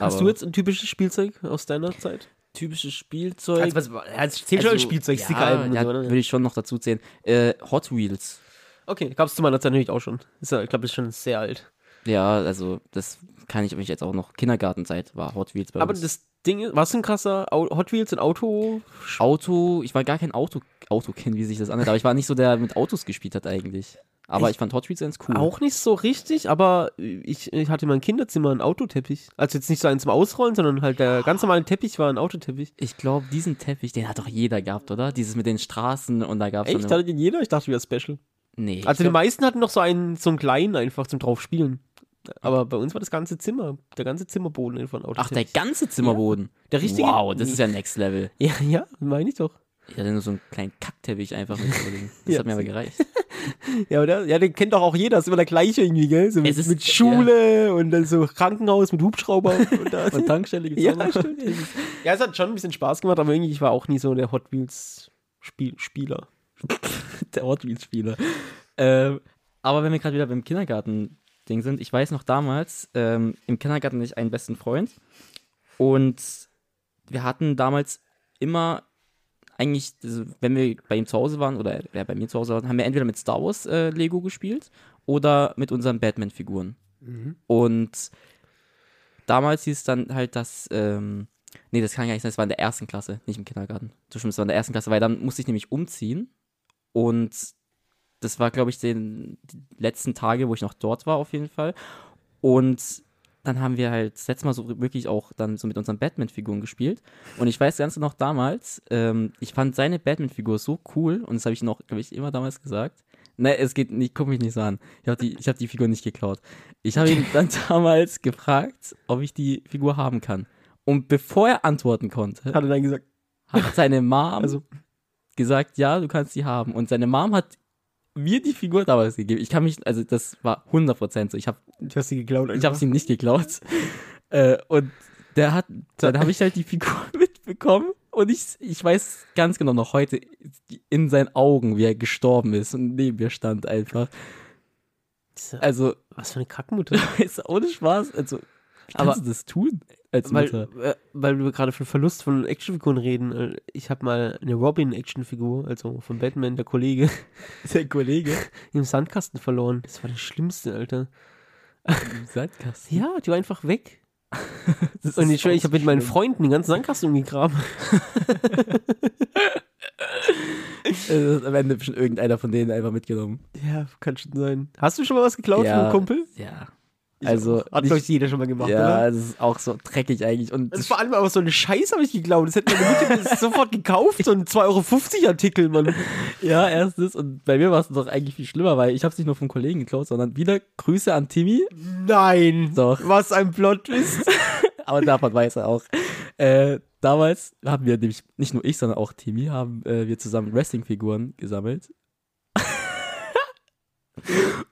Hast Aber du jetzt ein typisches Spielzeug aus deiner Zeit? typisches Spielzeug? Also, was, also, zählt schon als Spielzeug, ja, Stickeralben ja, so, ne? würde ich schon noch dazu zählen. Äh, Hot Wheels. Okay, gab es zu meiner Zeit natürlich auch schon. Ist ja, ich glaube, das ist schon sehr alt. Ja, also das kann ich mich jetzt auch noch. Kindergartenzeit war Hot Wheels bei Aber uns. das Ding du ein krasser Hot Wheels und Auto? Auto, ich war gar kein Auto, Autokind, wie sich das anhört, aber ich war nicht so der mit Autos gespielt hat eigentlich. Aber Echt? ich fand Hot Wheels ganz cool. Auch nicht so richtig, aber ich, ich hatte in meinem Kinderzimmer einen Autoteppich. Also jetzt nicht so einen zum Ausrollen, sondern halt der ganz normale Teppich war ein Autoteppich. Ich glaube, diesen Teppich, den hat doch jeder gehabt, oder? Dieses mit den straßen und da gab es Echt? Hatte den jeder? Ich dachte, wir Special. Nee. Also ich die meisten hatten noch so einen, so einen kleinen einfach zum drauf spielen. Aber bei uns war das ganze Zimmer, der ganze Zimmerboden ein glaub- Ach, der ganze Zimmerboden. Der richtige- Wow, das ist ja Next Level. Ja, ja, meine ich doch. Ich hatte nur so einen kleinen Kackteppich einfach mit. Das Ja, hat mir aber gereicht. Ja, oder? Ja, den kennt doch auch jeder. ist immer der gleiche irgendwie, gell? So mit, ist- mit Schule und dann so Krankenhaus mit Hubschrauber. und da. Und Tankstelle ja, stimmt. Ja, es hat schon ein bisschen Spaß gemacht, aber irgendwie, ich war auch nie so der Hot Wheels Spiel Spieler. der Hot Wheels-Spieler. Ähm, aber wenn wir gerade wieder beim Kindergarten-Ding sind, ich weiß noch damals, ähm, im Kindergarten hatte ich einen besten Freund und wir hatten damals immer eigentlich, also wenn wir bei ihm zu Hause waren oder er bei mir zu Hause war, haben wir entweder mit Star Wars äh, Lego gespielt oder mit unseren Batman-Figuren. Und damals hieß es dann halt, dass, ähm, nee, das kann gar nicht sein, das war in der ersten Klasse, nicht im Kindergarten. Du stimmst, das war in der ersten Klasse, weil dann musste ich nämlich umziehen und das war, glaube ich, den die letzten Tage, wo ich noch dort war, auf jeden Fall. Und dann haben wir halt das letzte Mal so wirklich auch dann so mit unseren Batman-Figuren gespielt. Und ich weiß ganz noch damals, ähm, ich fand seine Batman-Figur so cool und das habe ich noch, glaube ich, immer damals gesagt. Ne, es geht nicht, guck mich nicht so an. Ich habe die, ich hab die Figur nicht geklaut. Ich habe ihn dann damals gefragt, ob ich die Figur haben kann. Und bevor er antworten konnte, Hat er dann gesagt, hat seine Mom also, gesagt, ja, du kannst die haben. Und seine Mom hat mir die Figur damals gegeben. Ich kann mich, also das war 100% so. Ich habe du hast sie geklaut. ich hab sie nicht geklaut. äh, und der hat, dann habe ich halt die Figur mitbekommen. Und ich, ich weiß ganz genau noch heute in seinen Augen, wie er gestorben ist und neben mir stand einfach. Also, Was für eine Kackmutter. ist ohne Spaß. Also, wie kannst Aber- du das tun als weil, Mutter? äh, weil wir gerade von Verlust von Actionfiguren reden. äh, Ich habe mal eine Robin-Actionfigur, also von Batman, der Kollege, Der Kollege im Sandkasten verloren. Das war das Schlimmste, Alter. im Sandkasten. Ja, die war einfach weg. Das Und ich, ich habe mit meinen. Freunden den ganzen Sandkasten umgegraben. Äh, am Ende bestimmt irgendeiner von denen einfach mitgenommen. Ja, kann schon sein. Hast du schon mal was geklaut Ja. von einem Kumpel? Ja. Ich Also, auch. Hat, glaube ich, jeder schon mal gemacht, ja, oder? das ist auch so dreckig eigentlich. Und Das das, vor allem aber so eine Scheiße habe ich geklaut. Das hätte meine Mutter sofort gekauft. So ein 2,50 Euro Artikel, Mann. ja, erstens. Und bei mir war es doch eigentlich viel schlimmer, weil ich habe es nicht nur vom Kollegen geklaut, sondern wieder Grüße an Timmy. Nein. Doch. Was ein Plot-Twist. Aber davon weiß er auch. Äh, damals haben wir nämlich, nicht nur ich, sondern auch Timmy, haben äh, wir zusammen Wrestling-Figuren gesammelt.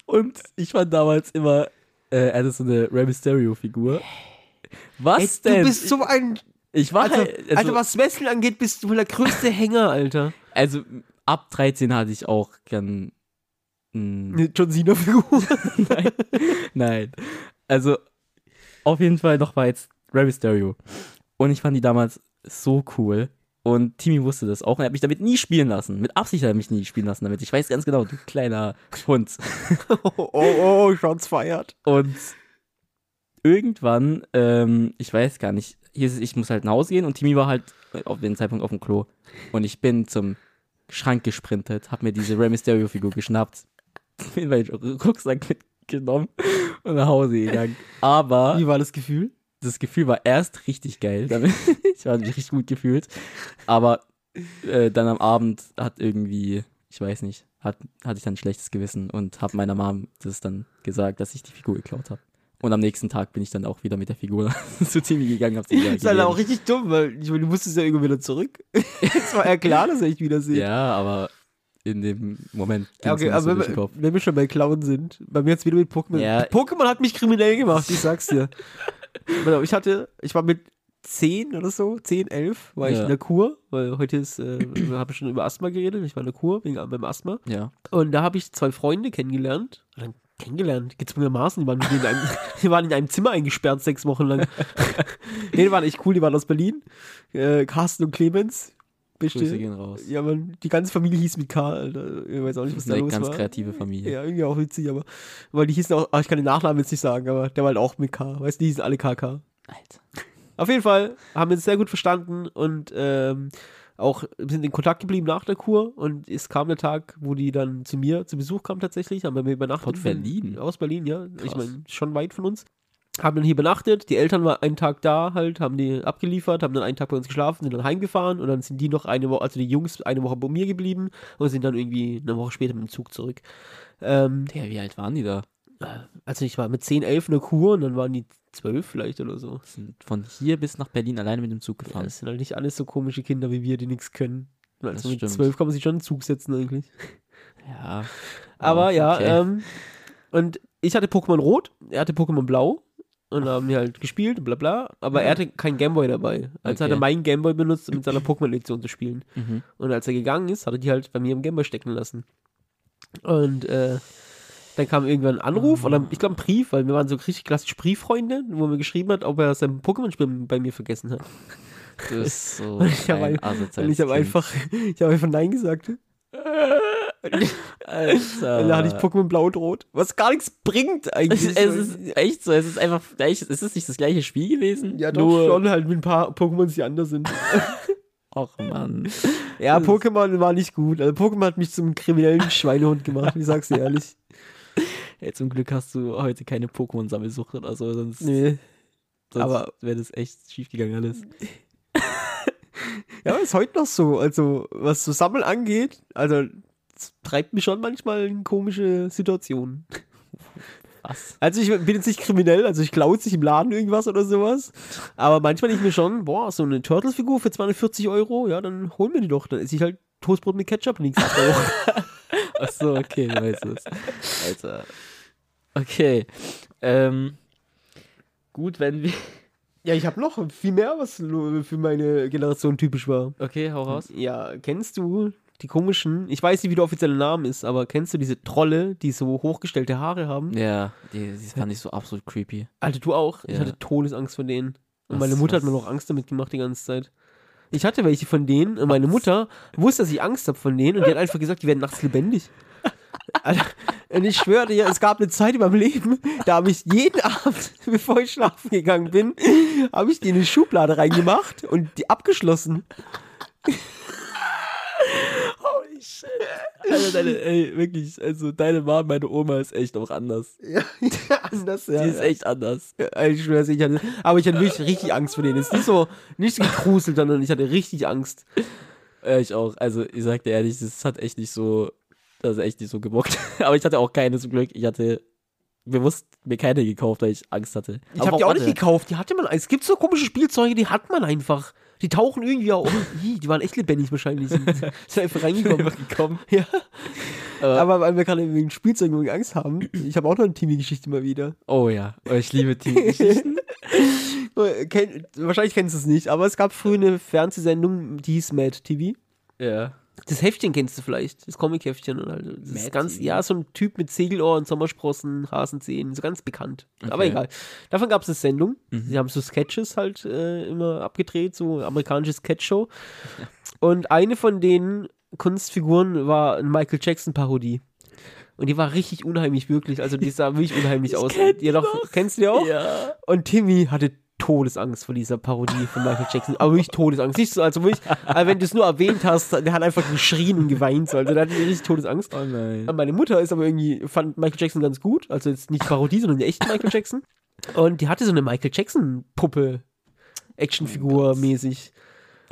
Und ich fand damals immer, äh, er hatte so eine Rey Mysterio-Figur. Was Ey, denn? du bist so ein. ich war Also, halt, also, Alter, was Wrestling angeht, bist du wohl der größte Hänger, Alter. also ab 13 hatte ich auch gern. mh, Eine John Cena-Figur. nein, nein. Also auf jeden Fall noch mal jetzt Rey Mysterio. Und ich fand die damals so cool. Und Timmy wusste das auch. Und er hat mich damit nie spielen lassen. Mit Absicht hat er mich nie spielen lassen damit. Ich weiß ganz genau, du kleiner Hund. oh, oh, oh, Shots feiert. Und irgendwann, ähm, ich weiß gar nicht, hieß es, ich muss halt nach Hause gehen und Timmy war halt auf den Zeitpunkt auf dem Klo. Und ich bin zum Schrank gesprintet, hab mir diese Rey Mysterio-Figur geschnappt, bin meinen Rucksack mitgenommen und nach Hause gegangen. Aber Wie war das Gefühl? Das Gefühl war erst richtig geil. Ich habe mich richtig gut gefühlt. Aber äh, dann am Abend hat irgendwie, ich weiß nicht, hat, hatte ich dann ein schlechtes Gewissen und habe meiner Mom das dann gesagt, dass ich die Figur geklaut habe. Und am nächsten Tag bin ich dann auch wieder mit der Figur zu Timmy gegangen. Hab sie Das ist halt auch richtig dumm, weil ich meine, du musstest ja irgendwie wieder zurück. Es war ja klar, dass er dich wieder sieht. Ja, aber in dem Moment okay, aber den wenn, Kopf. wir- wenn wir schon bei Clown sind, bei mir jetzt wieder mit Pokémon. Ja. Pokémon hat mich kriminell gemacht, ich sag's dir. Ich hatte, ich war mit 10 oder so, 10, 11, war ich Ja. in der Kur, weil heute ist, äh, wir haben schon über Asthma geredet, ich war in der Kur wegen beim Asthma. Ja. Und da habe ich zwei Freunde kennengelernt. Oder kennengelernt, gezwungenermaßen, die waren, in einem, die waren in einem Zimmer eingesperrt, sechs Wochen lang. nee, die waren echt cool, die waren aus Berlin. Äh, Carsten und Clemens. Grüße Bestimmt. gehen raus. Ja, man, die ganze Familie hieß mit K, Alter. Ich weiß auch nicht, was Das ist da eine los ganz war. kreative Familie. Ja, irgendwie auch witzig, aber. Weil die hießen auch, ach, ich kann den Nachnamen jetzt nicht sagen, aber der war halt auch mit K. Weißt du, die hießen alle KK. Alter. Auf jeden Fall haben wir uns sehr gut verstanden und ähm, auch sind in Kontakt geblieben nach der Kur und es kam der Tag, wo die dann zu mir zu Besuch kam tatsächlich, haben wir mir übernachtet. Von Berlin? Aus Berlin, ja. Ich Krass. meine, schon weit von uns. Haben dann hier übernachtet, die Eltern waren einen Tag da halt, haben die abgeliefert, haben dann einen Tag bei uns geschlafen, sind dann heimgefahren und dann sind die noch eine Woche, also die Jungs eine Woche bei mir geblieben und sind dann irgendwie eine Woche später mit dem Zug zurück. Ähm, Der, wie alt waren die da? also ich war mit 10, 11 in der Kur und dann waren die 12 vielleicht oder so. Sind von hier bis nach Berlin alleine mit dem Zug Ja, gefahren. das sind halt nicht alles so komische Kinder wie wir, die nichts können. Also Das mit stimmt. 12 kann man sich schon einen Zug setzen eigentlich. Ja. Aber ja, okay. ähm, und ich hatte Pokémon Rot, er hatte Pokémon Blau und haben wir halt gespielt, bla bla. Aber er hatte kein Gameboy dabei. Also hat er Okay. meinen Gameboy benutzt, um mit seiner Pokémon-Edition zu spielen. Mhm. Und als er gegangen ist, hat er die halt bei mir im Gameboy stecken lassen. Und äh, dann kam irgendwann ein Anruf oder ich glaube ein Brief, weil wir waren so richtig klassisch Brieffreunde, wo mir geschrieben hat, ob er sein Pokémon-Spiel bei mir vergessen hat. Du bist so Und ich habe ein Kind. einfach, ich habe einfach Nein gesagt. Alter. Und da hatte ich Pokémon Blau und Rot. Was gar nichts bringt eigentlich. Es, es ist echt so, es ist einfach, echt, ist es nicht das gleiche Spiel gewesen? ja, doch Nur, schon halt mit ein paar Pokémons, die anders sind. Och Mann. Ja, Das- Pokémon war nicht gut. Also Pokémon hat mich zum kriminellen Schweinehund gemacht, ich sag's dir ehrlich. Ey, zum Glück hast du heute keine Pokémon-Sammelsucht oder so, sonst, Nee. sonst aber- wäre das echt schief gegangen alles. Ja, ist heute noch so. Also, was so Sammeln angeht, also treibt mich schon manchmal in komische Situationen. Was? Also ich bin jetzt nicht kriminell, also ich klaue jetzt nicht im Laden irgendwas oder sowas. Aber manchmal denke ich mir schon, boah, so eine Turtles-Figur für 240 Euro, ja, dann hol mir die doch. Dann esse ich halt Toastbrot mit Ketchup nächstes Woche. Ach so, okay, du weißt es. Alter. Okay. Ähm, gut, wenn wir. ja, ich habe noch viel mehr, was für meine Generation typisch war. Okay, hau raus. Ja, kennst du die komischen, ich weiß nicht, wie der offizielle Name ist, aber kennst du diese Trolle, die so hochgestellte Haare haben? Ja, die, die fand ich so absolut creepy. Alter, du auch? Ich Ja. hatte Todesangst vor denen. Und Was- meine Mutter hat was- mir noch Angst damit gemacht die ganze Zeit. Ich hatte welche von denen und meine Mutter wusste, dass ich Angst habe von denen und die hat einfach gesagt, die werden nachts lebendig. Alter, und ich schwöre dir, es gab eine Zeit in meinem Leben, da habe ich jeden Abend, bevor ich schlafen gegangen bin, habe ich die in eine Schublade reingemacht und die abgeschlossen. Shit. Also deine, ey, wirklich, also deine Mama, meine Oma ist echt auch anders. Ja, anders, ja. Die ist echt anders. Ja, Ich schwör's, ich hatte, aber ich hatte wirklich richtig Angst vor denen. Es ist nicht so, nicht so gekruselt, sondern ich hatte richtig Angst. Ja, ich auch. Also, ich sag dir ehrlich, das hat echt nicht so, das ist echt nicht so gebockt. Aber ich hatte auch keine zum Glück. Ich hatte bewusst mir keine gekauft, weil ich Angst hatte. Ich habe die auch nicht warte. gekauft, die hatte man. Es gibt so komische Spielzeuge, die hat man einfach. Die tauchen irgendwie auch. Ih, die waren echt lebendig wahrscheinlich. Sind, sind einfach reingekommen. Ja. Aber, Aber weil wir gerade wegen Spielzeugen wegen Angst haben, ich habe auch noch eine Timmy-Geschichte mal wieder. oh ja, oh, ich liebe die Geschichten. Äh, wahrscheinlich kennst du es nicht, aber es gab früher eine Fernsehsendung, die hieß Mad TV. ja. Das Heftchen kennst du vielleicht, das Comic-Heftchen. und halt. Das ist ganz, ja, so ein Typ mit Segelohren, Sommersprossen, Hasenzähnen, so ganz bekannt. Aber Okay. egal. Davon gab es eine Sendung. Mhm. Sie haben so Sketches halt äh, immer abgedreht, so amerikanische Sketchshow. Und eine von den Kunstfiguren war eine Michael Jackson-Parodie. Und die war richtig unheimlich, wirklich. Also die sah wirklich unheimlich aus. kenn Ihr doch, kennst du die auch? Ja. Und Timmy hatte Todesangst vor dieser Parodie von Michael Jackson. Aber wirklich Todesangst. Nicht so, also wirklich, aber wenn du es nur erwähnt hast, der hat einfach geschrien und geweint. So. Also der hatte richtig Todesangst. Oh nein. Und meine Mutter ist aber irgendwie, fand Michael Jackson ganz gut. Also jetzt nicht Parodie, sondern den echten Michael Jackson. Und die hatte so eine Michael Jackson-Puppe. Actionfigur mäßig.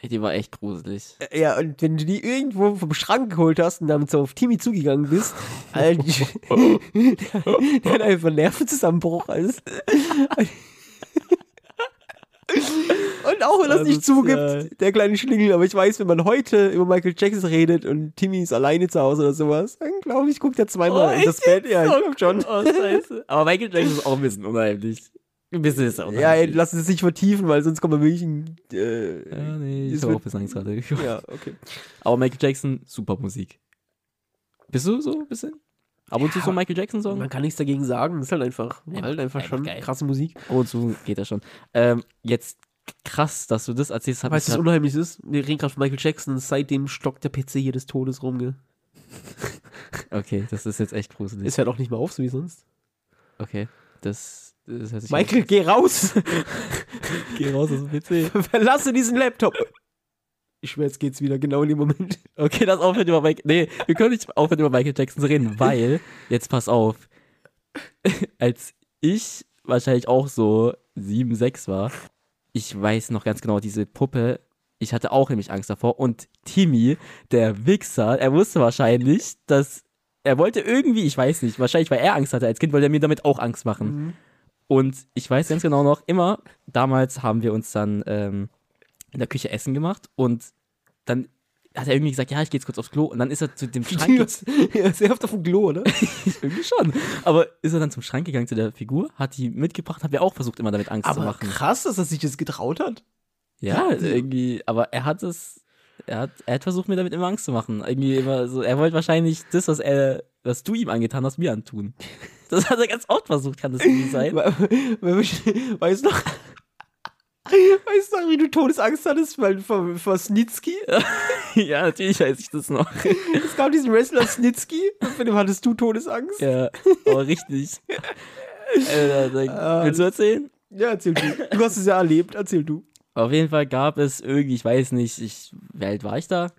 Ey, die war echt gruselig. Ja, und wenn du die irgendwo vom Schrank geholt hast und damit so auf Timmy zugegangen bist, Alter, die- der, der hat einfach einen Nervenzusammenbruch. Alles. Und auch wenn er es nicht zugibt, Asozial. der kleine Schlingel, aber ich weiß, wenn man heute über Michael Jackson redet und Timmy ist alleine zu Hause oder sowas, dann glaube ich, guckt er zweimal Oh, in das Bett. Ja, ich glaube schon. Oh. Aber Michael Jackson ist auch ein bisschen unheimlich. Ein bisschen ist er unheimlich. Ja, ey, lass es nicht vertiefen, weil sonst kommt man wirklich ein. Äh, Ja, nee, ich habe auch bisschen Angst gerade. ja, okay. Aber Michael Jackson, super Musik. Bist du so ein bisschen? Ab und zu Ja, so Michael Jackson Song? Man kann nichts dagegen sagen, das ist halt einfach, Einfach- halt einfach einfach schon geil. krasse Musik. Ab und zu geht das schon. Ähm, jetzt krass, dass du das erzählst. Weißt du, was unheimlich ist? Wir reden gerade von Michael Jackson, seitdem stockt der PC hier des Todes rum. gell? okay, das ist jetzt echt gruselig. Ist halt auch nicht mehr auf, so wie sonst. okay, das, das hört Michael, geh raus! geh raus aus dem PC. Verlasse diesen Laptop! Ich schwör, jetzt geht's wieder genau in dem Moment. Okay, lass aufhören über Michael. Nee, wir können nicht aufhören über Michael Jackson zu reden, weil, jetzt pass auf, als ich wahrscheinlich auch so 7, 6 war, ich weiß noch ganz genau, diese Puppe, ich hatte auch nämlich Angst davor und Timmy, der Wichser, er wusste wahrscheinlich, dass er wollte irgendwie, ich weiß nicht, wahrscheinlich, weil er Angst hatte als Kind, wollte er mir damit auch Angst machen. Und ich weiß ganz genau noch, immer, damals haben wir uns dann ähm, in der Küche Essen gemacht und dann hat er irgendwie gesagt, ja, ich gehe jetzt kurz aufs Klo. Und dann ist er zu dem Schrank ja, sehr oft auf dem Klo, oder? irgendwie schon. Aber ist er dann zum Schrank gegangen zu der Figur, hat die mitgebracht, hat er auch versucht, immer damit Angst zu Aber machen. krass, dass er sich das getraut hat. Ja, irgendwie, aber er hat es, er hat, er hat versucht, mir damit immer Angst zu machen. Irgendwie immer so, er wollte wahrscheinlich das, was er, was du ihm angetan hast, mir antun. Das hat er ganz oft versucht, kann das irgendwie sein. Weißt du noch? Weißt du noch, wie du Todesangst hattest weil, vor, vor Snitsky? ja, natürlich weiß ich das noch. Es gab diesen Wrestler Snitsky, von dem hattest du Todesangst. Ja, aber richtig. äh, dann, Ah, willst du erzählen? Ja, erzähl du. Du hast es ja erlebt, erzähl du. Auf jeden Fall gab es irgendwie, ich weiß nicht, ich, wie alt war ich da?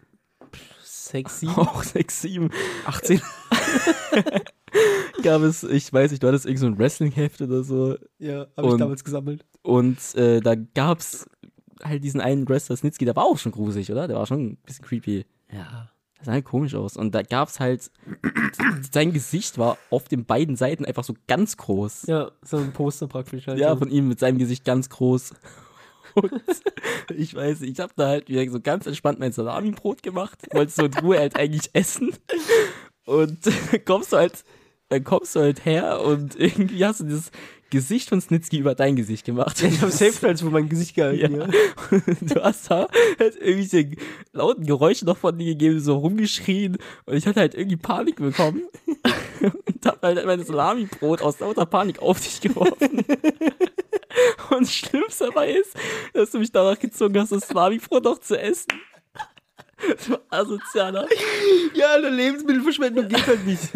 Sechs, sieben, Auch sechs, sieben. 18. Gab es, ich weiß nicht, du hattest irgend so Wrestling-Heft oder so. Ja, habe ich damals gesammelt. Und äh, da gab's halt diesen einen Wrestler Snitsky, der war auch schon gruselig, oder? Der war schon ein bisschen creepy. Ja. Das sah halt komisch aus. Und da gab's halt, sein Gesicht war auf den beiden Seiten einfach so ganz groß. Ja, so ein Poster praktisch. Halt. Ja, von ihm mit seinem Gesicht ganz groß. Und ich weiß ich habe da halt wieder so ganz entspannt mein Salami-Brot gemacht, wollte so in Ruhe halt eigentlich essen. Und kommst du halt, dann kommst du halt her und irgendwie hast du dieses Gesicht von Snitsky über dein Gesicht gemacht. ich habe safe als vor mein Gesicht gehalten. Ja. Ja. Du hast da halt irgendwelche lauten Geräusche noch von dir gegeben, so rumgeschrien und ich hatte halt irgendwie Panik bekommen und hab halt mein Salami-Brot aus lauter Panik auf dich geworfen. Und das Schlimmste dabei ist, dass du mich danach gezwungen hast, das Salami-Brot noch zu essen. Du asozialer. ja, eine Lebensmittelverschwendung geht halt nicht.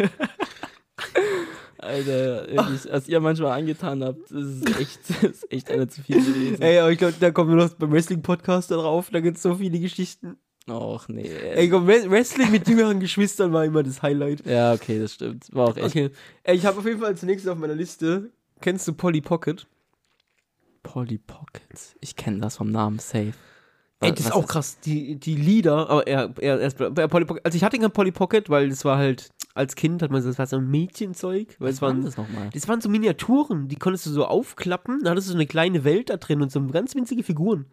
Alter, was ihr manchmal angetan habt, ist echt, ist echt eine zu viel gewesen. Ey, aber ich glaube, da kommen wir noch beim Wrestling-Podcast da drauf. Da gibt es so viele Geschichten. Och, nee. Ey, komm, Wre- Wrestling mit jüngeren Geschwistern war immer das Highlight. Ja, okay, das stimmt. War auch echt Okay. Ey, ich habe auf jeden Fall als nächstes auf meiner Liste. Kennst du Polly Pocket? Polly Pocket. Ich kenne das vom Namen Safe. Ey, Was- das ist auch krass. Die, die Lieder, aber er, er, erst bei Polly Pocket. Also ich hatte kein Polly Pocket, weil das war halt, als Kind hat man so, das war so ein Mädchenzeug. Weil Was es war waren, das nochmal? das waren so Miniaturen, die konntest du so aufklappen, da hattest du so eine kleine Welt da drin und so ganz winzige Figuren.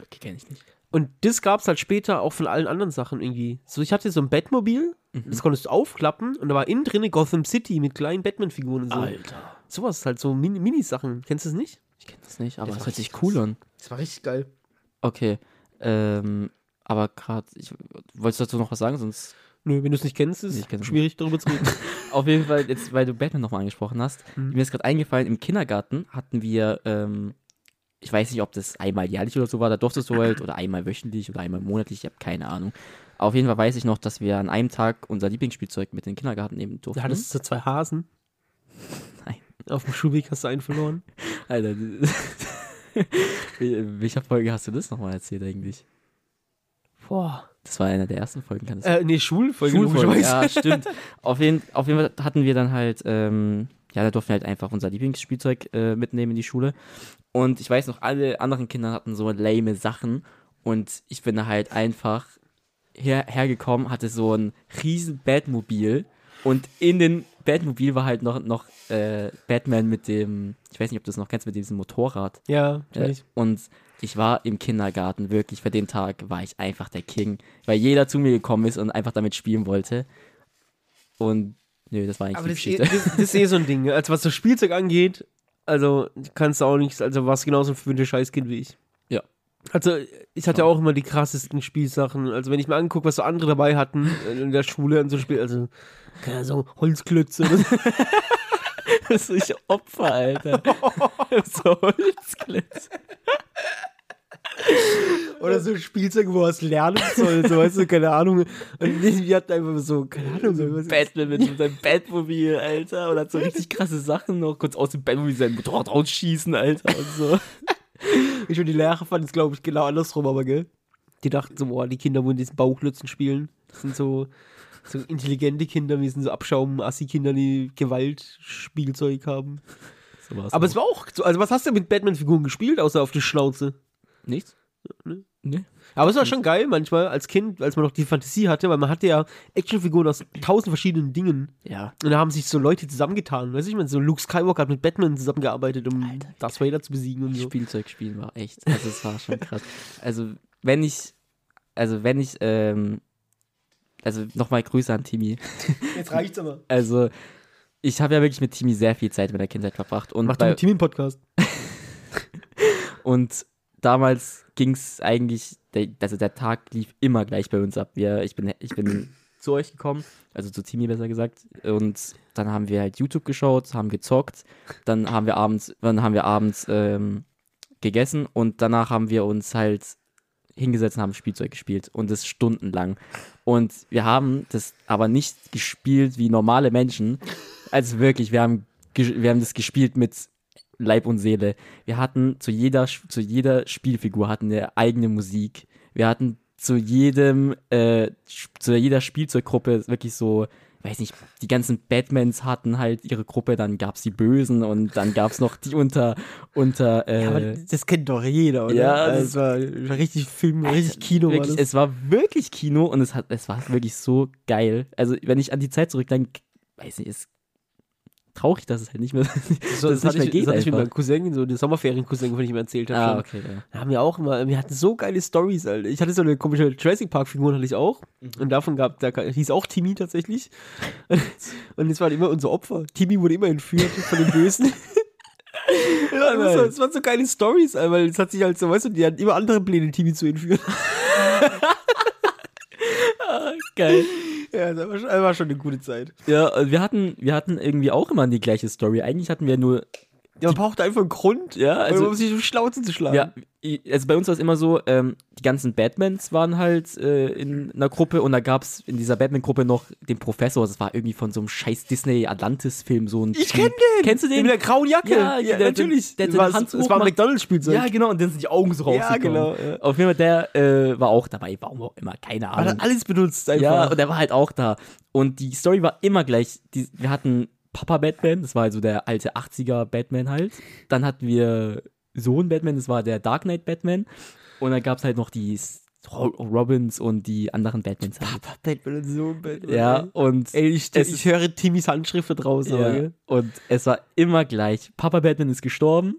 Okay, kenne ich nicht. Und das gab's halt später auch von allen anderen Sachen irgendwie. So, ich hatte so ein Batmobil, das konntest du aufklappen und da war innen drin Gotham City mit kleinen Batman-Figuren und so. Alter. Sowas halt, so Min Minisachen. Kennst du das nicht? Ich kenne das nicht, aber Das hört sich richtig cool an. Das war richtig geil. Okay. Ähm, aber gerade, ich wolltest du dazu noch was sagen, sonst Nö, wenn du es nicht kennst, ist es schwierig darüber zu reden. Auf jeden Fall, jetzt, weil du Batman nochmal angesprochen hast, Mhm. mir ist gerade eingefallen, im Kindergarten hatten wir, ähm, ich weiß nicht, ob das einmal jährlich oder so war, da durftest du halt, oder einmal wöchentlich oder einmal monatlich, ich habe keine Ahnung. Auf jeden Fall weiß ich noch, dass wir an einem Tag unser Lieblingsspielzeug mit in den Kindergarten nehmen durften. Da hattest du so zwei Hasen. Nein. Auf dem Schulweg hast du einen verloren. Alter, Wel- welcher Folge hast du das nochmal erzählt eigentlich? Boah. Das war einer der ersten Folgen, kann das Äh, nee, Schulfolge. Schulfolge, ja, stimmt. Auf jeden, auf jeden Fall hatten wir dann halt, ähm, ja, da durften wir halt einfach unser Lieblingsspielzeug äh, mitnehmen in die Schule. Und ich weiß noch, alle anderen Kinder hatten so lame Sachen. Und ich bin da halt einfach her, hergekommen, hatte so ein riesen Batmobil. Und in den Batmobil war halt noch, noch äh, Batman mit dem, ich weiß nicht, ob du das noch kennst, mit diesem Motorrad. Ja, Äh, natürlich. und ich war im Kindergarten, wirklich, für den Tag war ich einfach der King, weil jeder zu mir gekommen ist und einfach damit spielen wollte. Und nö, das war eigentlich Aber die das, ist eh- das, das ist eh so ein Ding. ne? Also was das Spielzeug angeht, also kannst du auch nicht, also warst genauso für ein Scheißkind wie ich. Ja. Also ich hatte auch immer die krassesten Spielsachen. Also wenn ich mir angucke, was so andere dabei hatten in der Schule und so Spiel, also keine Ahnung, so Holzklötze. Das ist ich Opfer, Alter. so Holzklitz. Oder so Spielzeug, wo was lernen soll, so weißt du, keine Ahnung. Und wir hatten einfach so, keine Ahnung, so, was Batman mit seinem Batmobil, Alter. Und hat so richtig krasse Sachen noch. Kurz aus dem Batmobil sein Motorrad rausschießen, Alter. Und so. Ich und die Lehrer fanden es, glaube ich, genau andersrum, aber gell? Die dachten so, boah, die Kinder wollen diesen Bauchlötzen spielen. Das sind so, so intelligente Kinder, wir sind so Abschaum-Assi-Kinder, die Gewaltspielzeug haben. so Aber auch. es war auch so, also was hast du mit Batman-Figuren gespielt, außer auf die Schnauze? Nichts? Ne? Nee. Aber es war schon geil manchmal als Kind, als man noch die Fantasie hatte, weil man hatte ja Actionfiguren aus tausend verschiedenen Dingen. Ja. Und da haben sich so Leute zusammengetan. Weißt du, ich meine, so Luke Skywalker hat mit Batman zusammengearbeitet, um Alter, Darth Vader zu besiegen und so. Spielzeug spielen war echt, also es war schon krass. Also, wenn ich also wenn ich, ähm, also nochmal Grüße an Timi. Jetzt reicht's aber. Also, ich habe ja wirklich mit Timi sehr viel Zeit in meiner Kindheit verbracht. Und, Mach doch mit Team einen Podcast. und damals ging es eigentlich, also der Tag lief immer gleich bei uns ab. Wir, ich, bin, ich bin zu euch gekommen, also zu Timi besser gesagt. Und dann haben wir halt YouTube geschaut, haben gezockt. Dann haben wir abends, dann haben wir abends ähm, gegessen und danach haben wir uns halt hingesetzt und haben Spielzeug gespielt und das stundenlang. Und wir haben das aber nicht gespielt wie normale Menschen. Also wirklich, wir haben, wir haben das gespielt mit Leib und Seele. Wir hatten zu jeder, zu jeder Spielfigur hatten wir eigene Musik. Wir hatten zu jedem, äh, zu jeder Spielzeuggruppe wirklich so, weiß nicht, die ganzen Batmans hatten halt ihre Gruppe, dann gab's die Bösen und dann gab's noch die unter, unter, äh, Ja, aber das kennt doch jeder, oder? Ja, also, das- es war war richtig Film, richtig Kino war wirklich, das. Es war wirklich Kino und es hat, es war wirklich so geil. Also wenn ich an die Zeit zurückdenke, weiß nicht, ist traurig, dass es halt nicht mehr, So, dass es nicht mehr ich, geht das hatte ich mit meinem Cousin, so den Sommerferien-Cousin, von dem ich mir erzählt habe. Ah, schon. okay, ja. Da haben wir auch immer, wir hatten so geile Stories, Alter. Ich hatte so eine komische Jurassic Park-Figur, hatte ich auch. Mhm. Und davon gab, da hieß auch Timmy tatsächlich. Und es waren immer unser Opfer. Timmy wurde immer entführt von den Bösen. Ja, das, war, das waren so geile Stories, Alter, weil es hat sich halt so, weißt du, die hatten immer andere Pläne, Timmy zu entführen. Geil. Ja, das war schon, das war schon eine gute Zeit. Ja, wir hatten, wir hatten irgendwie auch immer die gleiche Story. Eigentlich hatten wir nur, Ja, man braucht einfach einen Grund, ja, also, um sich so Schnauze zu schlagen. ja, also bei uns war es immer so, ähm, die ganzen Batmans waren halt äh, in einer Gruppe und da gab's in dieser Batman-Gruppe noch den Professor. Das war irgendwie von so einem scheiß Disney-Atlantis-Film so ein Ich kenn den! Kennst du den? Mit der grauen Jacke. Ja, der- natürlich. der- das der Hand das war ein. McDonalds-Spielzeug. Ja, genau, und dann sind die Augen so Ja, rausgekommen. genau, ja. Auf jeden Fall, der äh, war auch dabei, warum auch immer, keine Man Ahnung. hat alles benutzt einfach. Ja, und er war halt auch da. Und die Story war immer gleich. Die, wir hatten Papa Batman, das war also der alte 80er Batman halt. Dann hatten wir Sohn Batman, das war der Dark Knight Batman. Und dann gab es halt noch die Robins und die anderen Batmans halt. Papa Batman und so Batman. Ja, und, Ey, ich, ich ist- höre Timmys Handschrift da draußen. ja, und es war immer gleich. Papa Batman ist gestorben,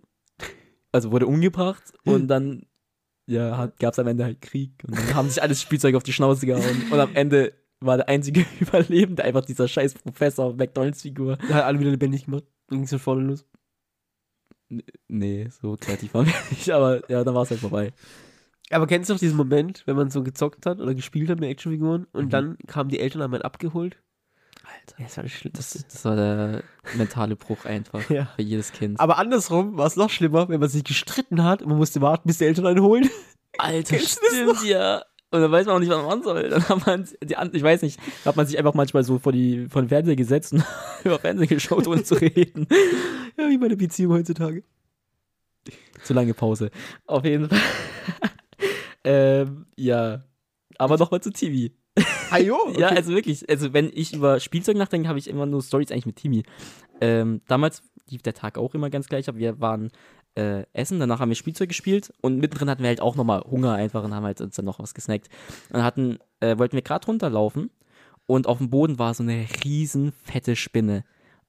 also wurde umgebracht und dann ja, gab es am Ende halt Krieg und dann haben sich alles Spielzeug auf die Schnauze gehauen und am Ende war der einzige Überlebende einfach dieser scheiß Professor McDonalds-Figur. Der hat alle wieder lebendig gemacht. Dann ging es von vorne los. Nee, so kreativ waren wir nicht, aber ja, dann war es halt vorbei. Aber kennst du noch diesen Moment, wenn man so gezockt hat oder gespielt hat mit Actionfiguren und Mhm. dann kamen die Eltern haben einen abgeholt? Alter. Ja, das war das. Das, war der mentale Bruch einfach Ja. für jedes Kind. Aber andersrum war es noch schlimmer, wenn man sich gestritten hat und man musste warten, bis die Eltern einen holen. Alter, stimmt, ja. Und dann weiß man auch nicht, was man machen soll. Dann hat man, die, ich weiß nicht, hat man sich einfach manchmal so vor, die, vor den Fernseher gesetzt und über Fernsehen geschaut, ohne zu reden. Ja, wie meine Beziehung heutzutage. Zu lange Pause. Auf jeden Fall. ähm, ja. Aber nochmal zu TV. Ajo, Ja, also wirklich, also wenn ich über Spielzeug nachdenke, habe ich immer nur Stories eigentlich mit Timi. Ähm, damals lief der Tag auch immer ganz gleich ab. Wir waren äh, essen, danach haben wir Spielzeug gespielt und mittendrin hatten wir halt auch nochmal Hunger einfach und haben halt uns dann noch was gesnackt. Und dann hatten, äh, wollten wir gerade runterlaufen und auf dem Boden war so eine riesen fette Spinne.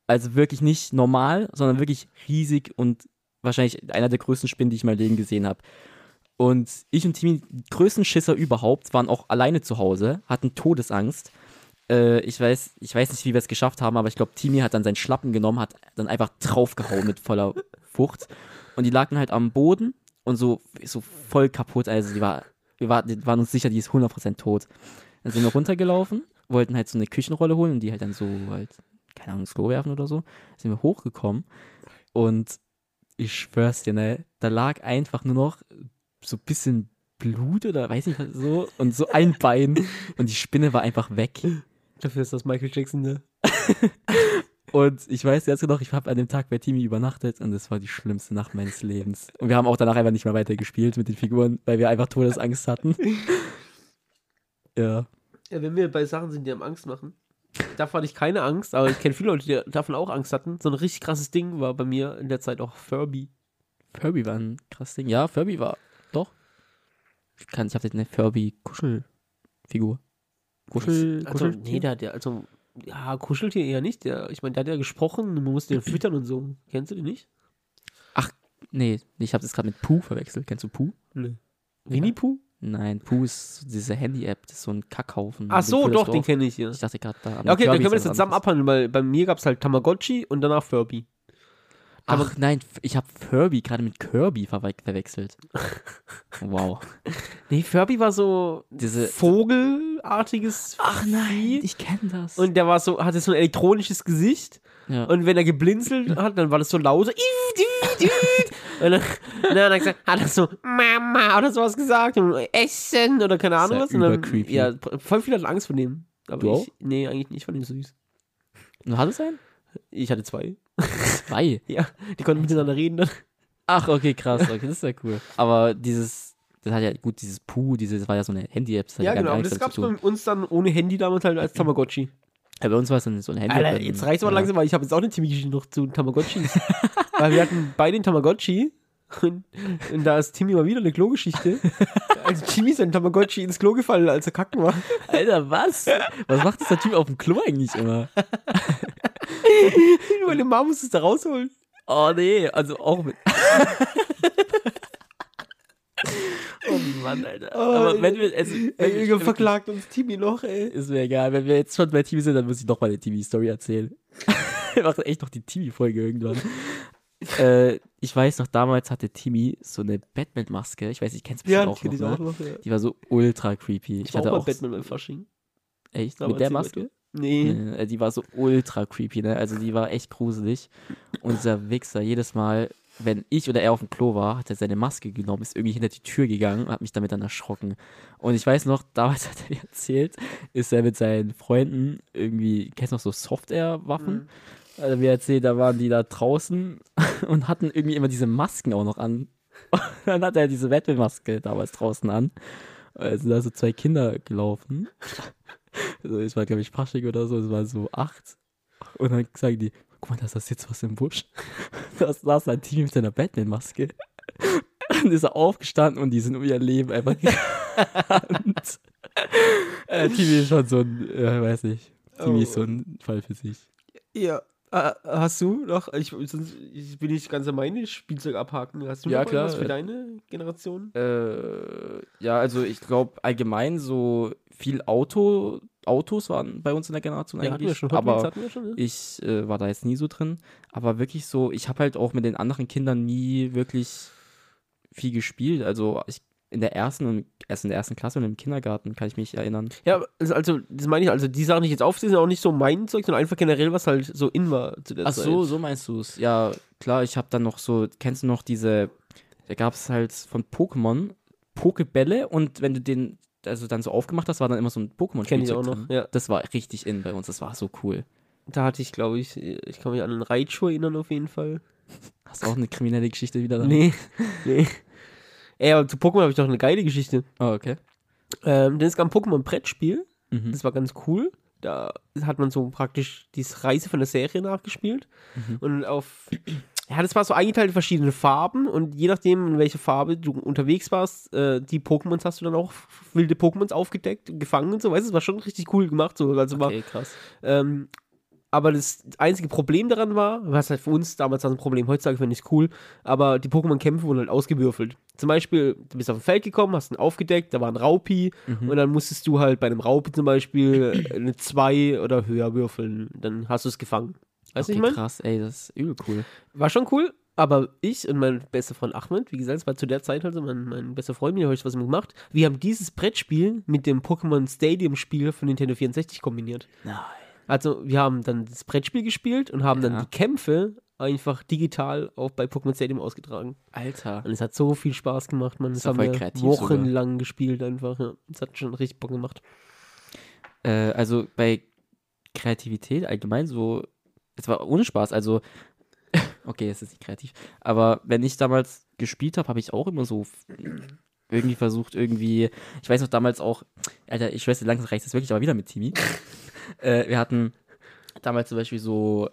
Also wirklich nicht normal, sondern wirklich riesig und wahrscheinlich einer der größten Spinnen, die ich in meinem Leben gesehen habe. Und ich und Timmy, die größten Schisser überhaupt, waren auch alleine zu Hause, hatten Todesangst. Äh, ich, weiß, ich weiß nicht, wie wir es geschafft haben, aber ich glaube, Timmy hat dann seinen Schlappen genommen, hat dann einfach draufgehauen mit voller Wucht. Und die lagen halt am Boden und so, so voll kaputt. Also die war, wir, war, wir waren uns sicher, die ist 100% tot. Dann sind wir runtergelaufen, wollten halt so eine Küchenrolle holen und die halt dann so halt, keine Ahnung, ins Klo werfen oder so. Sind wir hochgekommen und ich schwör's dir, ne, da lag einfach nur noch so ein bisschen Blut oder weiß nicht so und so ein Bein und die Spinne war einfach weg. Dafür ist das Michael Jackson, ne? Und ich weiß jetzt noch, ich habe an dem Tag bei Timmy übernachtet und das war die schlimmste Nacht meines Lebens. Und wir haben auch danach einfach nicht mehr weiter gespielt mit den Figuren, weil wir einfach Todesangst hatten. Ja. Ja, wenn wir bei Sachen sind, die einem Angst machen. Davon hatte ich keine Angst, aber ich kenne viele Leute, die davon auch Angst hatten. So ein richtig krasses Ding war bei mir in der Zeit auch Furby. Furby war ein krasses Ding. Ja, Furby war. Doch. Ich kann, ich habe eine Furby-Kuschelfigur. Kuschel, Also, Kuschel nee, der hat ja, also, ja, Kuscheltier eher nicht. Der, ich meine, der hat ja gesprochen man musste den füttern und so. Kennst du den nicht? Nee, ich habe das gerade mit Pooh verwechselt. Kennst du Pooh? Nee. Winnie Pooh? Nein, Pooh ist diese Handy-App, das ist so ein Kackhaufen. Ach so, doch, den kenne ich, ja. Ich dachte gerade da. Ja, okay, dann Kirby können wir das zusammen abhandeln, weil bei mir gab es halt Tamagotchi und danach Furby. Ach nein, ich habe Furby gerade mit Kirby verwe verwechselt. wow. Nee, Furby war so Diese. vogelartiges Ach nein, ich kenne das. Und der war so, hatte so ein elektronisches Gesicht. ja. Und wenn er geblinzelt hat, dann war das so laut. So, "Iu, du, du." und dann, dann hat er gesagt, hat er so Mama oder sowas gesagt und Essen oder keine Ahnung was. Und dann, übercreepy. ja, voll viele hatten Angst vor dem. Aber Du ich, nee, eigentlich nicht. Ich fand ihn süß. Du hattest einen? Ich hatte zwei. Zwei. Ja, die konnten miteinander reden dann. Ach, okay, krass. Okay, das ist ja cool. Aber dieses, das hat ja gut, dieses Pooh, dieses das war ja so eine Handy-App. Ja, gar genau. Das gab es bei uns dann ohne Handy damals halt als Tamagotchi. Ja, bei uns war es dann so ein Handy. Alter, jetzt reicht's aber langsam, weil ich habe jetzt auch eine Timmy-Geschichte noch zu Tamagotchis. weil wir hatten beide einen Tamagotchi und, und da ist Timmy mal wieder eine Klogeschichte. Also Timmy ist ein Tamagotchi ins Klo gefallen, als er kacken war. Alter, was? Was macht dieser Typ auf dem Klo eigentlich immer? Meine Mama muss es da rausholen. Oh nee, also auch mit. oh Mann, Alter. Oh, Aber wenn wir, also, Ey, Junge, verklagt uns Timmy noch, ey. Ist mir egal, wenn wir jetzt schon bei TV sind, dann muss ich noch mal eine TV-Story erzählen. wir machen echt noch die TV-Folge irgendwann. äh, ich weiß noch, damals hatte Timmy so eine Batman-Maske. Ich weiß nicht, kennst du bestimmt Ja, auch ich kenn noch, die ne? auch noch, ja. Die war so ultra creepy. Ich auch hatte mal auch Batman beim Fasching. echt damals mit der Maske. Nee. Die war so ultra creepy, ne? Also die war echt gruselig. Und dieser Wichser, jedes Mal, wenn ich oder er auf dem Klo war, hat er seine Maske genommen, ist irgendwie hinter die Tür gegangen und hat mich damit dann erschrocken. Und ich weiß noch, damals hat er mir erzählt, ist er mit seinen Freunden irgendwie, kennst du noch so Software-Waffen? Also mir erzählt, da waren die da draußen und hatten irgendwie immer diese Masken auch noch an. Und dann hat er diese Batman-Maske damals draußen an. Sind da so zwei Kinder gelaufen. Also es war, glaube ich, Fasching oder so, es war so acht. Und dann sagen die, guck mal, da ist das jetzt was im Busch. Da saß ein Team mit seiner Batman-Maske. Dann ist er aufgestanden und die sind um ihr Leben einfach gerannt. äh, Timmy ist schon so ein, äh, weiß nicht, Timmy ist so ein Fall für sich. Ja. Äh, hast du noch, ich, sonst ich will nicht ganz an meine Spielzeug abhaken. Hast du Ja, noch klar. was für deine Generation? Äh, ja, also ich glaube allgemein so viel Auto, Autos waren bei uns in der Generation Ja, eigentlich, schon. Aber schon, ne? ich äh, war da jetzt nie so drin. Aber wirklich so, ich habe halt auch mit den anderen Kindern nie wirklich viel gespielt. Also ich in der ersten und erst in der ersten Klasse und im Kindergarten kann ich mich erinnern. Ja, also, also, das meine ich, also die Sachen, die ich jetzt aufzähle, sind auch nicht so mein Zeug, sondern einfach generell, was halt so in war zu der Ach Zeit. so, so meinst du es. Ja, klar, ich habe dann noch so, kennst du noch diese, da gab es halt von Pokémon Pokebälle und wenn du den also dann so aufgemacht hast, war dann immer so ein pokémon Kenn ich auch noch, ja. Das war richtig in bei uns, das war so cool. Da hatte ich, glaube ich, ich kann mich an einen Raichu erinnern auf jeden Fall. Hast du auch eine kriminelle Geschichte wieder da? Nee, nee. Ey, aber zu Pokémon habe ich noch eine geile Geschichte. Oh, okay. Ähm, denn es gab ein Pokémon-Brettspiel, Mhm. das war ganz cool. Da hat man so praktisch die Reise von der Serie nachgespielt. Mhm. Und auf. Ja, das war so eingeteilt in verschiedene Farben und je nachdem, in welcher Farbe du unterwegs warst, äh, die Pokémons hast du dann auch wilde Pokémons aufgedeckt, gefangen und so. Weißt du, es war schon richtig cool gemacht. So. Also war, Okay, krass. ähm, aber das einzige Problem daran war, was halt für uns damals war ein Problem, heutzutage finde ich es cool, aber die Pokémon-Kämpfe wurden halt ausgewürfelt. Zum Beispiel, du bist auf ein Feld gekommen, hast ihn aufgedeckt, da war ein Raupi Mhm. und dann musstest du halt bei einem Raupi zum Beispiel eine 2 oder höher würfeln. Dann hast du es gefangen. Weißt du, okay, ich meine? krass, ey, das ist übel cool. War schon cool, aber ich und mein bester Freund Ahmed, wie gesagt, es war zu der Zeit also mein, mein bester Freund, mit dem habe ich was gemacht. Wir haben dieses Brettspiel mit dem Pokémon Stadium Spiel von Nintendo 64 kombiniert. Nein. Also, wir haben dann das Brettspiel gespielt und haben Ja. dann die Kämpfe einfach digital auch bei Pokémon Stadium ausgetragen. Alter. Und es hat so viel Spaß gemacht, man. Ist Das ja haben wir wochenlang gespielt einfach. Ja. Es hat schon richtig Bock gemacht. Äh, also bei Kreativität allgemein so, es war ohne Spaß, also, okay, es ist nicht kreativ, aber wenn ich damals gespielt habe, habe ich auch immer so irgendwie versucht, irgendwie, ich weiß noch damals auch, Alter, ich weiß, langsam reicht das wirklich, aber wieder mit Timmy. äh, wir hatten damals zum Beispiel so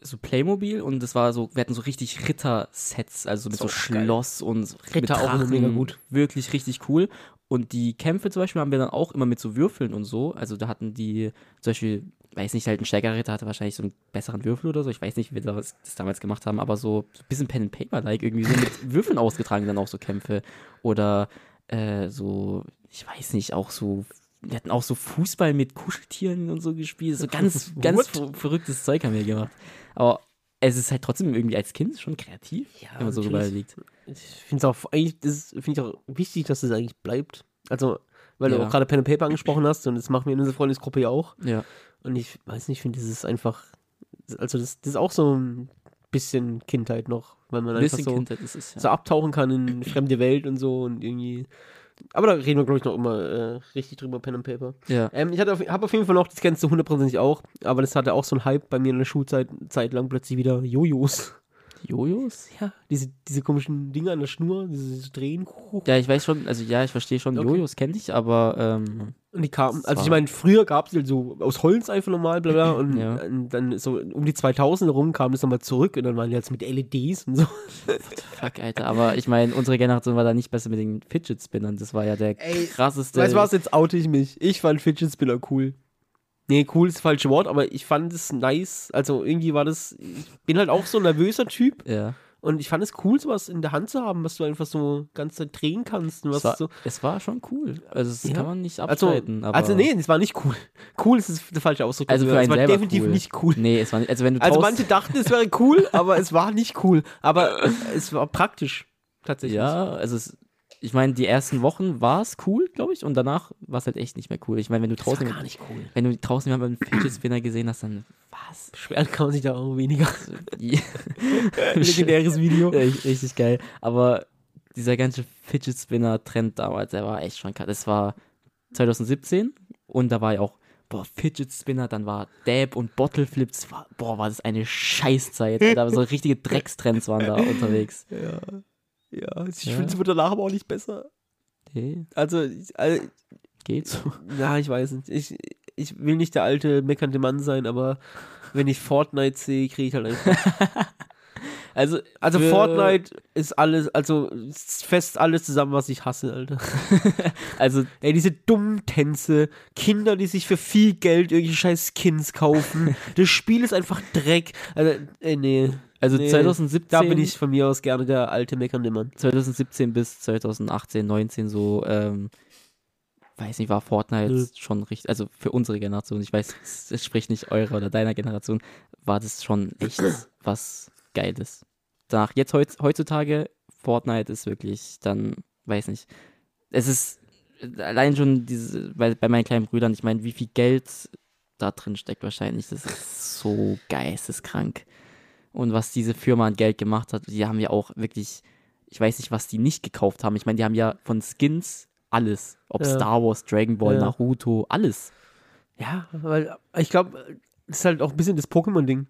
so Playmobil und das war so, wir hatten so richtig Ritter-Sets, also mit so, geil. Schloss und Ritter mit auch immer mega Drachen. gut. Wirklich richtig cool. Und die Kämpfe zum Beispiel haben wir dann auch immer mit so Würfeln und so. Also da hatten die zum Beispiel, weiß nicht, halt ein stärkerer Ritter hatte wahrscheinlich so einen besseren Würfel oder so. Ich weiß nicht, wie wir das, das damals gemacht haben, aber so, so ein bisschen Pen and Paper-like irgendwie so mit Würfeln ausgetragen dann auch so Kämpfe. Oder äh, so, ich weiß nicht, auch so, wir hatten auch so Fußball mit Kuscheltieren und so gespielt. So ganz, ganz ver verrücktes Zeug haben wir gemacht. Aber es ist halt trotzdem irgendwie als Kind schon kreativ, Ja, wenn man so überlegt. Ich finde es auch eigentlich, das finde ich auch wichtig, dass es eigentlich bleibt. Also, weil du Ja. auch gerade Pen and Paper angesprochen hast und das machen wir in unserer Freundesgruppe ja auch. Ja. Und ich weiß nicht, ich finde, das ist einfach, also das, das ist auch so ein bisschen Kindheit noch, weil man Ein einfach so, es, ja. so abtauchen kann in eine fremde Welt und so und irgendwie. Aber da reden wir, glaube ich, noch immer äh, richtig drüber, Pen and Paper. ja. Ähm, ich habe auf jeden Fall noch, das kennst du hundertprozentig auch, aber das hatte auch so einen Hype bei mir in der Schulzeit, Zeit lang plötzlich wieder Jojos. Jojos? Ja, diese, diese komischen Dinge an der Schnur, dieses Drehen. Ja, ich weiß schon, also ja, ich verstehe schon, Okay. Jojos kenne ich, aber ähm, Und die kamen, also ich meine, früher gab es halt so aus Holz einfach normal, bla bla, und, Ja. und dann so um die 2000 rum kam das nochmal zurück und dann waren die jetzt mit LEDs und so. fuck, Alter. Aber ich meine, unsere Generation war da nicht besser mit den Fidget Spinnern. Das war ja der Ey, krasseste. Weißt du was, jetzt oute ich mich. Ich fand Fidget Spinner cool. Nee, cool ist das falsche Wort, aber ich fand es nice. Also irgendwie war das, ich bin halt auch so ein nervöser Typ Ja. und ich fand es cool, sowas in der Hand zu haben, was du einfach so ganz Zeit drehen kannst und was Es war, so. es war schon cool. Also, das Ja. kann man nicht Also, abstreiten. aber also nee, es war nicht cool. Cool ist das der falsche Ausdruck. Also für es war definitiv cool. nicht cool. Nee, es war nicht. Also, wenn du Also manche dachten, es wäre cool, aber es war nicht cool. Aber es war praktisch. Tatsächlich. Ja, also es, ich meine, die ersten Wochen war es cool, glaube ich, und danach war es halt echt nicht mehr cool. Ich meine, wenn du Das war draußen, gar nicht cool. wenn du draußen jemanden beim Fidget Spinner gesehen hast, dann was? Beschweren kann man sich da auch weniger. Legendäres Video. Richtig, geil. Aber dieser ganze Fidget Spinner Trend damals, der war echt schon krass. Das war 2017 und da war ja auch boah, Fidget Spinner, dann war Dab und Bottle Flips, boah, war das eine Scheißzeit. Da so richtige Dreckstrends waren da unterwegs. Ja. Ja, ich Ja. finde, es wird danach aber auch nicht besser. Okay, Also, also, geht so. ja, ich weiß nicht. Ich, ich will nicht der alte meckernde Mann sein, aber wenn ich Fortnite sehe, kriege ich halt einfach. Also, Also, Fortnite ist alles, also, ist fest alles zusammen, was ich hasse, Alter. Also, Ey, diese dummen Tänze, Kinder, die sich für viel Geld irgendwelche scheiß Skins kaufen. das Spiel ist einfach Dreck. Also, ey, nee. Also Nee, 2017, Da bin ich von mir aus gerne der alte meckernde Mann. 2017 bis 2018, 19 so, ähm, weiß nicht, war Fortnite Nö. schon richtig, also für unsere Generation, ich weiß, es- spricht nicht eurer oder deiner Generation, war das schon echt was Geiles. Danach, jetzt heutz, heutzutage, Fortnite ist wirklich dann, weiß nicht, es ist allein schon diese, bei, bei meinen kleinen Brüdern, ich meine, wie viel Geld da drin steckt wahrscheinlich, das ist so geisteskrank. Und was diese Firma an Geld gemacht hat, die haben ja auch wirklich, ich weiß nicht, was die nicht gekauft haben. Ich meine, die haben ja von Skins alles. Ob Ja. Star Wars, Dragon Ball, Ja. Naruto, alles. Ja, weil ich glaube, das ist halt auch ein bisschen das Pokémon-Ding.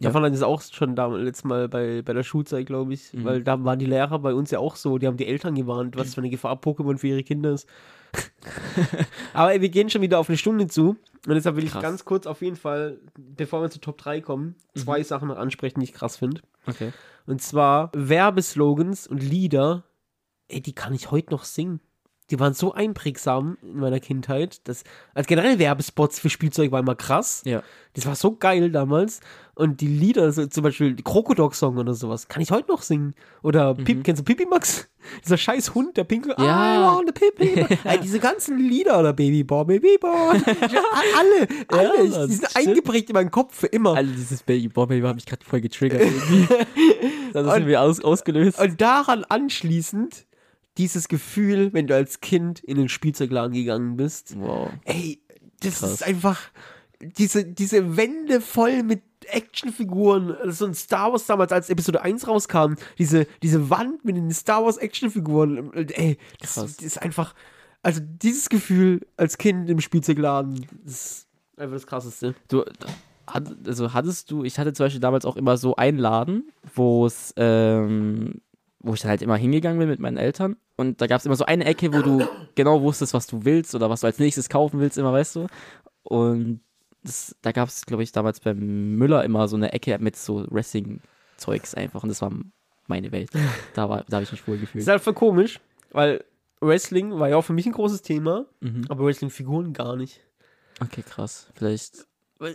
Ja. Davon es auch schon damals letztes Mal bei, bei der Schulzeit, glaube ich. Mhm. Weil da waren die Lehrer bei uns ja auch so, die haben die Eltern gewarnt, was für eine Gefahr Pokémon für ihre Kinder ist. Aber ey, wir gehen schon wieder auf eine Stunde zu. Und deshalb will ich Krass. ganz kurz auf jeden Fall, bevor wir zu Top 3 kommen, zwei Mhm. Sachen noch ansprechen, die ich krass finde. Okay. Und zwar Werbeslogans und Lieder, ey, die kann ich heute noch singen. Die waren so einprägsam in meiner Kindheit. dass als generell Werbespots für Spielzeug war immer krass. Ja. Das war so geil damals. Und die Lieder, so, zum Beispiel die Krokodok-Song oder sowas, kann ich heute noch singen. Oder Pip, kennst du Pipi Max? Dieser scheiß Hund, der pinkel. Mhm. Ja. I want a Pipi. Ey, diese ganzen Lieder oder Baby Boy, Baby Boy. alle, alle. Ja, die sind stimmt. eingeprägt in meinen Kopf für immer. Also dieses Baby Boy Baby hat mich gerade voll getriggert das ist Und- irgendwie aus, ausgelöst. Und daran anschließend dieses Gefühl, wenn du als Kind in den Spielzeugladen gegangen bist. wow. Ey, das Krass. ist einfach diese, diese Wände voll mit Actionfiguren. So ein Star Wars damals, als Episode 1 rauskam, diese, diese Wand mit den Star Wars Actionfiguren. Ey, das, das ist einfach, also dieses Gefühl als Kind im Spielzeugladen, das ist einfach das Krasseste. Du, also hattest du, ich hatte zum Beispiel damals auch immer so einen Laden, wo es, ähm, wo ich dann halt immer hingegangen bin mit meinen Eltern. Und da gab es immer so eine Ecke, wo du genau wusstest, was du willst oder was du als nächstes kaufen willst, immer, weißt du. Und das, da gab es, glaube ich, damals beim Müller immer so eine Ecke mit so Wrestling-Zeugs einfach. Und das war meine Welt. Da, war- da habe ich mich wohl Das gefühlt. ist halt voll komisch, weil Wrestling war ja auch für mich ein großes Thema, Mhm. aber Wrestling-Figuren gar nicht. Okay, krass. Vielleicht.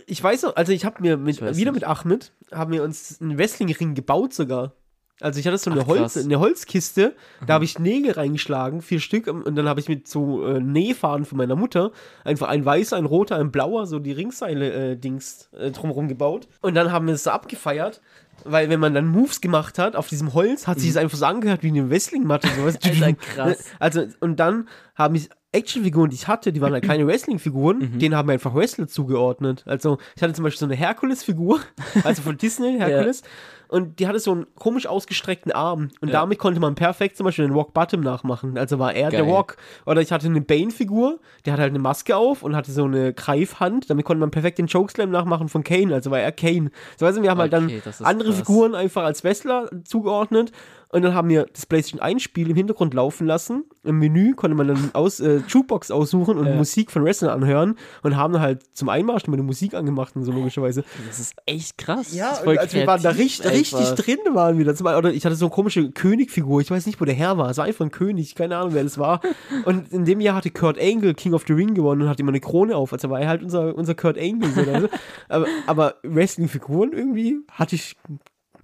Ich weiß noch, also ich habe mir mit, wieder nicht. mit Ahmed, haben wir uns einen Wrestling-Ring gebaut sogar. Also ich hatte so eine, Ach, Holz, eine Holzkiste, da habe ich Nägel reingeschlagen, vier Stück, und dann habe ich mit so äh, Nähfaden von meiner Mutter einfach ein weißer, ein roter, ein blauer, so die Ringseile-Dings äh, drumherum gebaut. Und dann haben wir es so abgefeiert, weil wenn man dann Moves gemacht hat auf diesem Holz, hat sich es einfach so angehört wie eine Wrestling-Matte. So, weißt du? Mhm. Alter, krass. Also, und dann haben ich Actionfiguren, die ich hatte, die waren halt keine Wrestling-Figuren, Mhm. denen haben wir einfach Wrestler zugeordnet. Also, ich hatte zum Beispiel so eine Herkules-Figur, also von Disney, Herkules, und die hatte so einen komisch ausgestreckten Arm. Und Ja. damit konnte man perfekt zum Beispiel den Rock Bottom nachmachen. Also war er der Geil. Rock. Oder ich hatte eine Bane-Figur, der hatte halt eine Maske auf und hatte so eine Greifhand. Damit konnte man perfekt den Chokeslam nachmachen von Kane. Also war er Kane. So, weißt du, wir haben halt dann Okay, das ist andere krass. Figuren einfach als Wrestler zugeordnet. Und dann haben wir das PlayStation 1 Spiel im Hintergrund laufen lassen. Im Menü konnte man dann aus, äh, Jukebox aussuchen und Ja. Musik von Wrestlern anhören und haben dann halt zum Einmarsch immer die Musik angemacht und so logischerweise. Das ist echt krass. Ja, also wir waren da kreativ richtig, richtig einfach. drin waren wir. da. Zum Beispiel- Oder ich hatte so eine komische Königfigur. Ich weiß nicht, wo der Herr war. Es war einfach ein König. Keine Ahnung, wer das war. Und in dem Jahr hatte Kurt Angle King of the Ring gewonnen und hatte immer eine Krone auf. Also war er halt unser, unser Kurt Angle. So, aber, aber Wrestling-Figuren irgendwie hatte ich,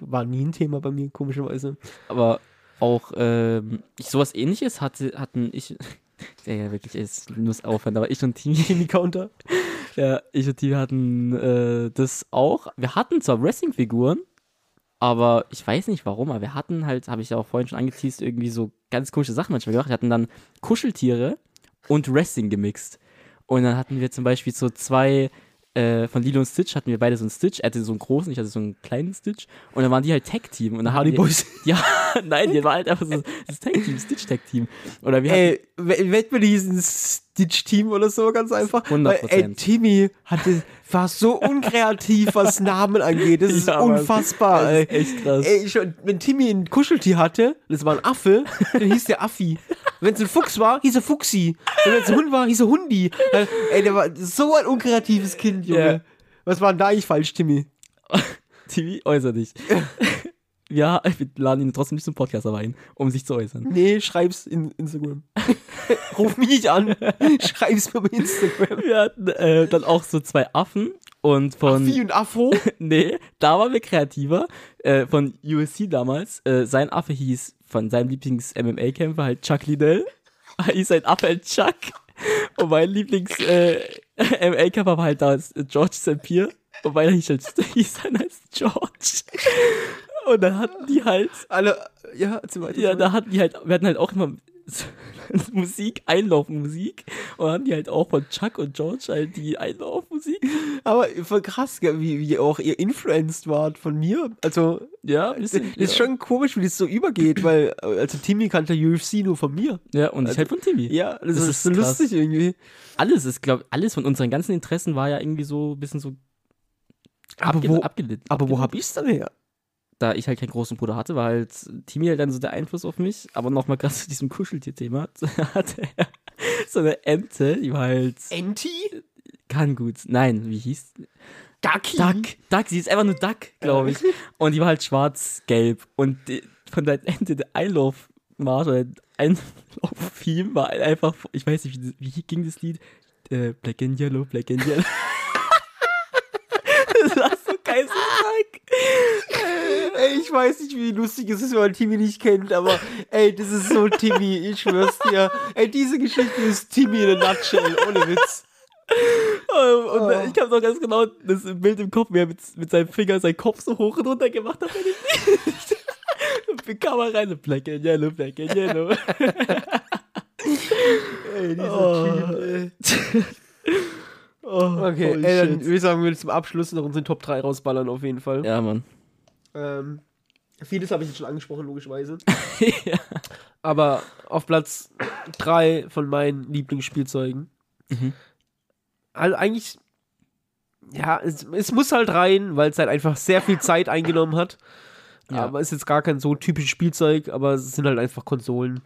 war nie ein Thema bei mir, komischerweise. Aber auch ähm, sowas ähnliches hatte, hatten ich. Ja, ja, wirklich, es muss aufhören, aber ich und Timmy. Timmy Counter. Ja, ich und Timmy hatten äh, das auch. Wir hatten zwar Wrestling-Figuren, aber ich weiß nicht warum, aber wir hatten halt, habe ich ja auch vorhin schon angeteased, irgendwie so ganz komische Sachen manchmal gemacht. Wir hatten dann Kuscheltiere und Wrestling gemixt. Und dann hatten wir zum Beispiel so zwei, äh, von Lilo und Stitch hatten wir beide so einen Stitch. Er hatte so einen großen, ich hatte so einen kleinen Stitch. Und dann waren die halt Tag-Team. Und dann wir, Boys. Ja, nein, die war halt einfach so das Tag-Team, Stitch-Tag-Team. Oder wir Ey, we- wett mir diesen Stitch-Team oder so, ganz einfach. 100%. Weil, ey, Timmy hatte, war so unkreativ, was Namen angeht. Das ist Ja, unfassbar, Das ist echt krass. Ey, schon, wenn Timmy ein Kuscheltier hatte, das war ein Affe, dann hieß der Affi. Wenn es ein Fuchs war, hieß er Fuchsi. Und wenn es ein Hund war, hieß er Hundi. Ey, der war so ein unkreatives Kind, Junge. Ja. Was war denn da eigentlich falsch, Timmy? TV, äußer dich. Ja, wir laden ihn trotzdem nicht zum Podcast aber ein, um sich zu äußern. Nee, schreib's in Instagram. Ruf mich an. Schreib's mir bei Instagram. Wir hatten äh, dann auch so zwei Affen und von. Affi und Affo. nee, da waren wir kreativer. Äh, von USC damals. Äh, sein Affe hieß von seinem Lieblings-MMA-Kämpfer halt Chuck Liddell. hieß sein Affe halt Chuck. Und mein Lieblings-MMA-Kämpfer war halt da George St. Pierre. Und meiner hieß, halt, hieß dann als George. Und dann hatten die halt Alle, ja, erzähl weiter. Ja, da hatten die halt, wir hatten halt auch immer Musik, Einlaufmusik. Und hatten die halt auch von Chuck und George halt die Einlaufmusik. Aber voll krass, wie, wie auch ihr influenced wart von mir. Also, Ja, das bisschen, ist ja. schon komisch, wie das so übergeht, weil, äh, also Timmy kannte UFC nur von mir. Ja, und ich halt von Timmy. Ja, das, Das ist, ist so krass. lustig irgendwie. Alles ist, glaube alles von unseren ganzen Interessen war ja irgendwie so ein bisschen so Aber abge wo- abgelitten. Aber wo abgelitten. hab ich's dann her? Da ich halt keinen großen Bruder hatte, war halt Timmy halt dann so der Einfluss auf mich. Aber nochmal gerade zu diesem Kuscheltier-Thema. hatte er so eine Ente, die war halt, Enti? kann gut. Nein, wie hieß Ducky? Duck. Duck, sie ist einfach nur Duck, glaube ich. Und die war halt schwarz-gelb. Und die, von der Ende der Einlaufmarsch oder Einlauf-Theme war halt einfach, ich weiß nicht, wie, wie ging das Lied? Äh, Black and Yellow, Black and Yellow. das war so Duck. Ey, ich weiß nicht, wie lustig es ist, wenn man Timmy nicht kennt, aber ey, das ist so Timmy, ich schwör's dir. Ey, diese Geschichte ist Timmy in a nutshell, ohne Witz. Und Oh. ich habe noch ganz genau das Bild im Kopf, wie er mit, mit seinem Finger seinen Kopf so hoch und runter gemacht hat. Und die Kamera rein, Black and Yellow, Black and Yellow. Ey, dieser Oh. Typ, ey. Oh, Okay, ey, dann würde ich sagen, wir zum Abschluss noch unseren Top 3 rausballern auf jeden Fall. Ja, Mann. Ähm, vieles habe ich jetzt schon angesprochen, logischerweise. ja. Aber auf Platz 3 von meinen Lieblingsspielzeugen. Mhm. Also eigentlich, ja, es, es muss halt rein, weil es halt einfach sehr viel Zeit eingenommen hat. Ja. Aber es ist jetzt gar kein so typisches Spielzeug, aber es sind halt einfach Konsolen.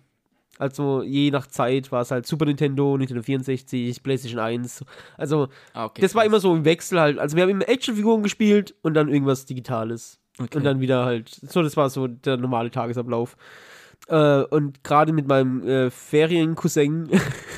Also je nach Zeit war es halt Super Nintendo, Nintendo 64, PlayStation 1. Also Ah, okay, das war immer so im Wechsel halt. Also wir haben immer Actionfiguren gespielt und dann irgendwas Digitales. Okay. Und dann wieder halt, so, das war so der normale Tagesablauf. Äh, und gerade mit meinem äh, Feriencousin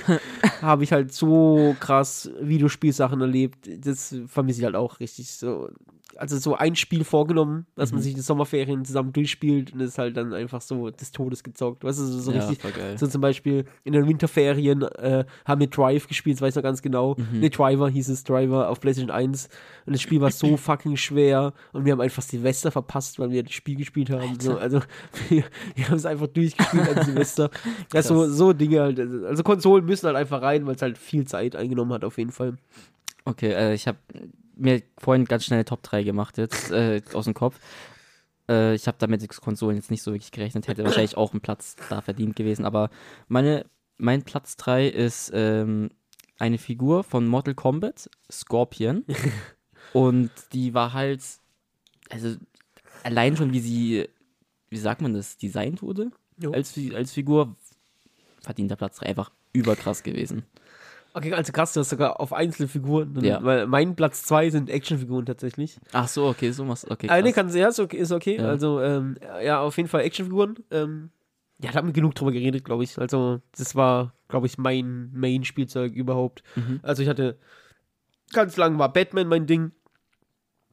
habe ich halt so krass Videospielsachen erlebt. Das vermisse ich halt auch richtig so. Also so ein Spiel vorgenommen, dass man Mhm. sich die Sommerferien zusammen durchspielt und ist halt dann einfach so des Todes gezockt. Weißt du, so, so ja, richtig. So zum Beispiel in den Winterferien äh, haben wir Drive gespielt, das weiß ich noch ganz genau. Mhm. Ne, Driver hhieß es, Driver auf PlayStation 1. Und das Spiel war so fucking schwer und wir haben einfach Silvester verpasst, weil wir das Spiel gespielt haben. So, also wir, wir haben es einfach durchgespielt an Silvester. Ja, so, so Dinge halt. Also Konsolen müssen halt einfach rein, weil es halt viel Zeit eingenommen hat auf jeden Fall. Okay, äh, ich habe mir vorhin ganz schnell Top 3 gemacht jetzt äh, aus dem Kopf. Äh, ich habe damit Konsolen jetzt nicht so wirklich gerechnet, hätte wahrscheinlich auch einen Platz da verdient gewesen, aber meine, mein Platz 3 ist ähm, eine Figur von Mortal Kombat, Scorpion. Und die war halt, also allein schon wie sie, wie sagt man das, designt wurde Jo. als, als Figur, verdient der Platz 3 einfach überkrass gewesen. Okay, also krass, du hast sogar auf einzelne Figuren. Dann, Ja. Weil mein Platz 2 sind Actionfiguren tatsächlich. Ach so, okay, so machst okay. Ah, nee, krass. kann, ja, ist okay. Ist okay. Ja. Also, ähm, ja, auf jeden Fall Actionfiguren. Ähm, ja, da haben wir genug drüber geredet, glaube ich. Also, das war, glaube ich, mein Main-Spielzeug überhaupt. Mhm. Also, ich hatte ganz lang war Batman mein Ding.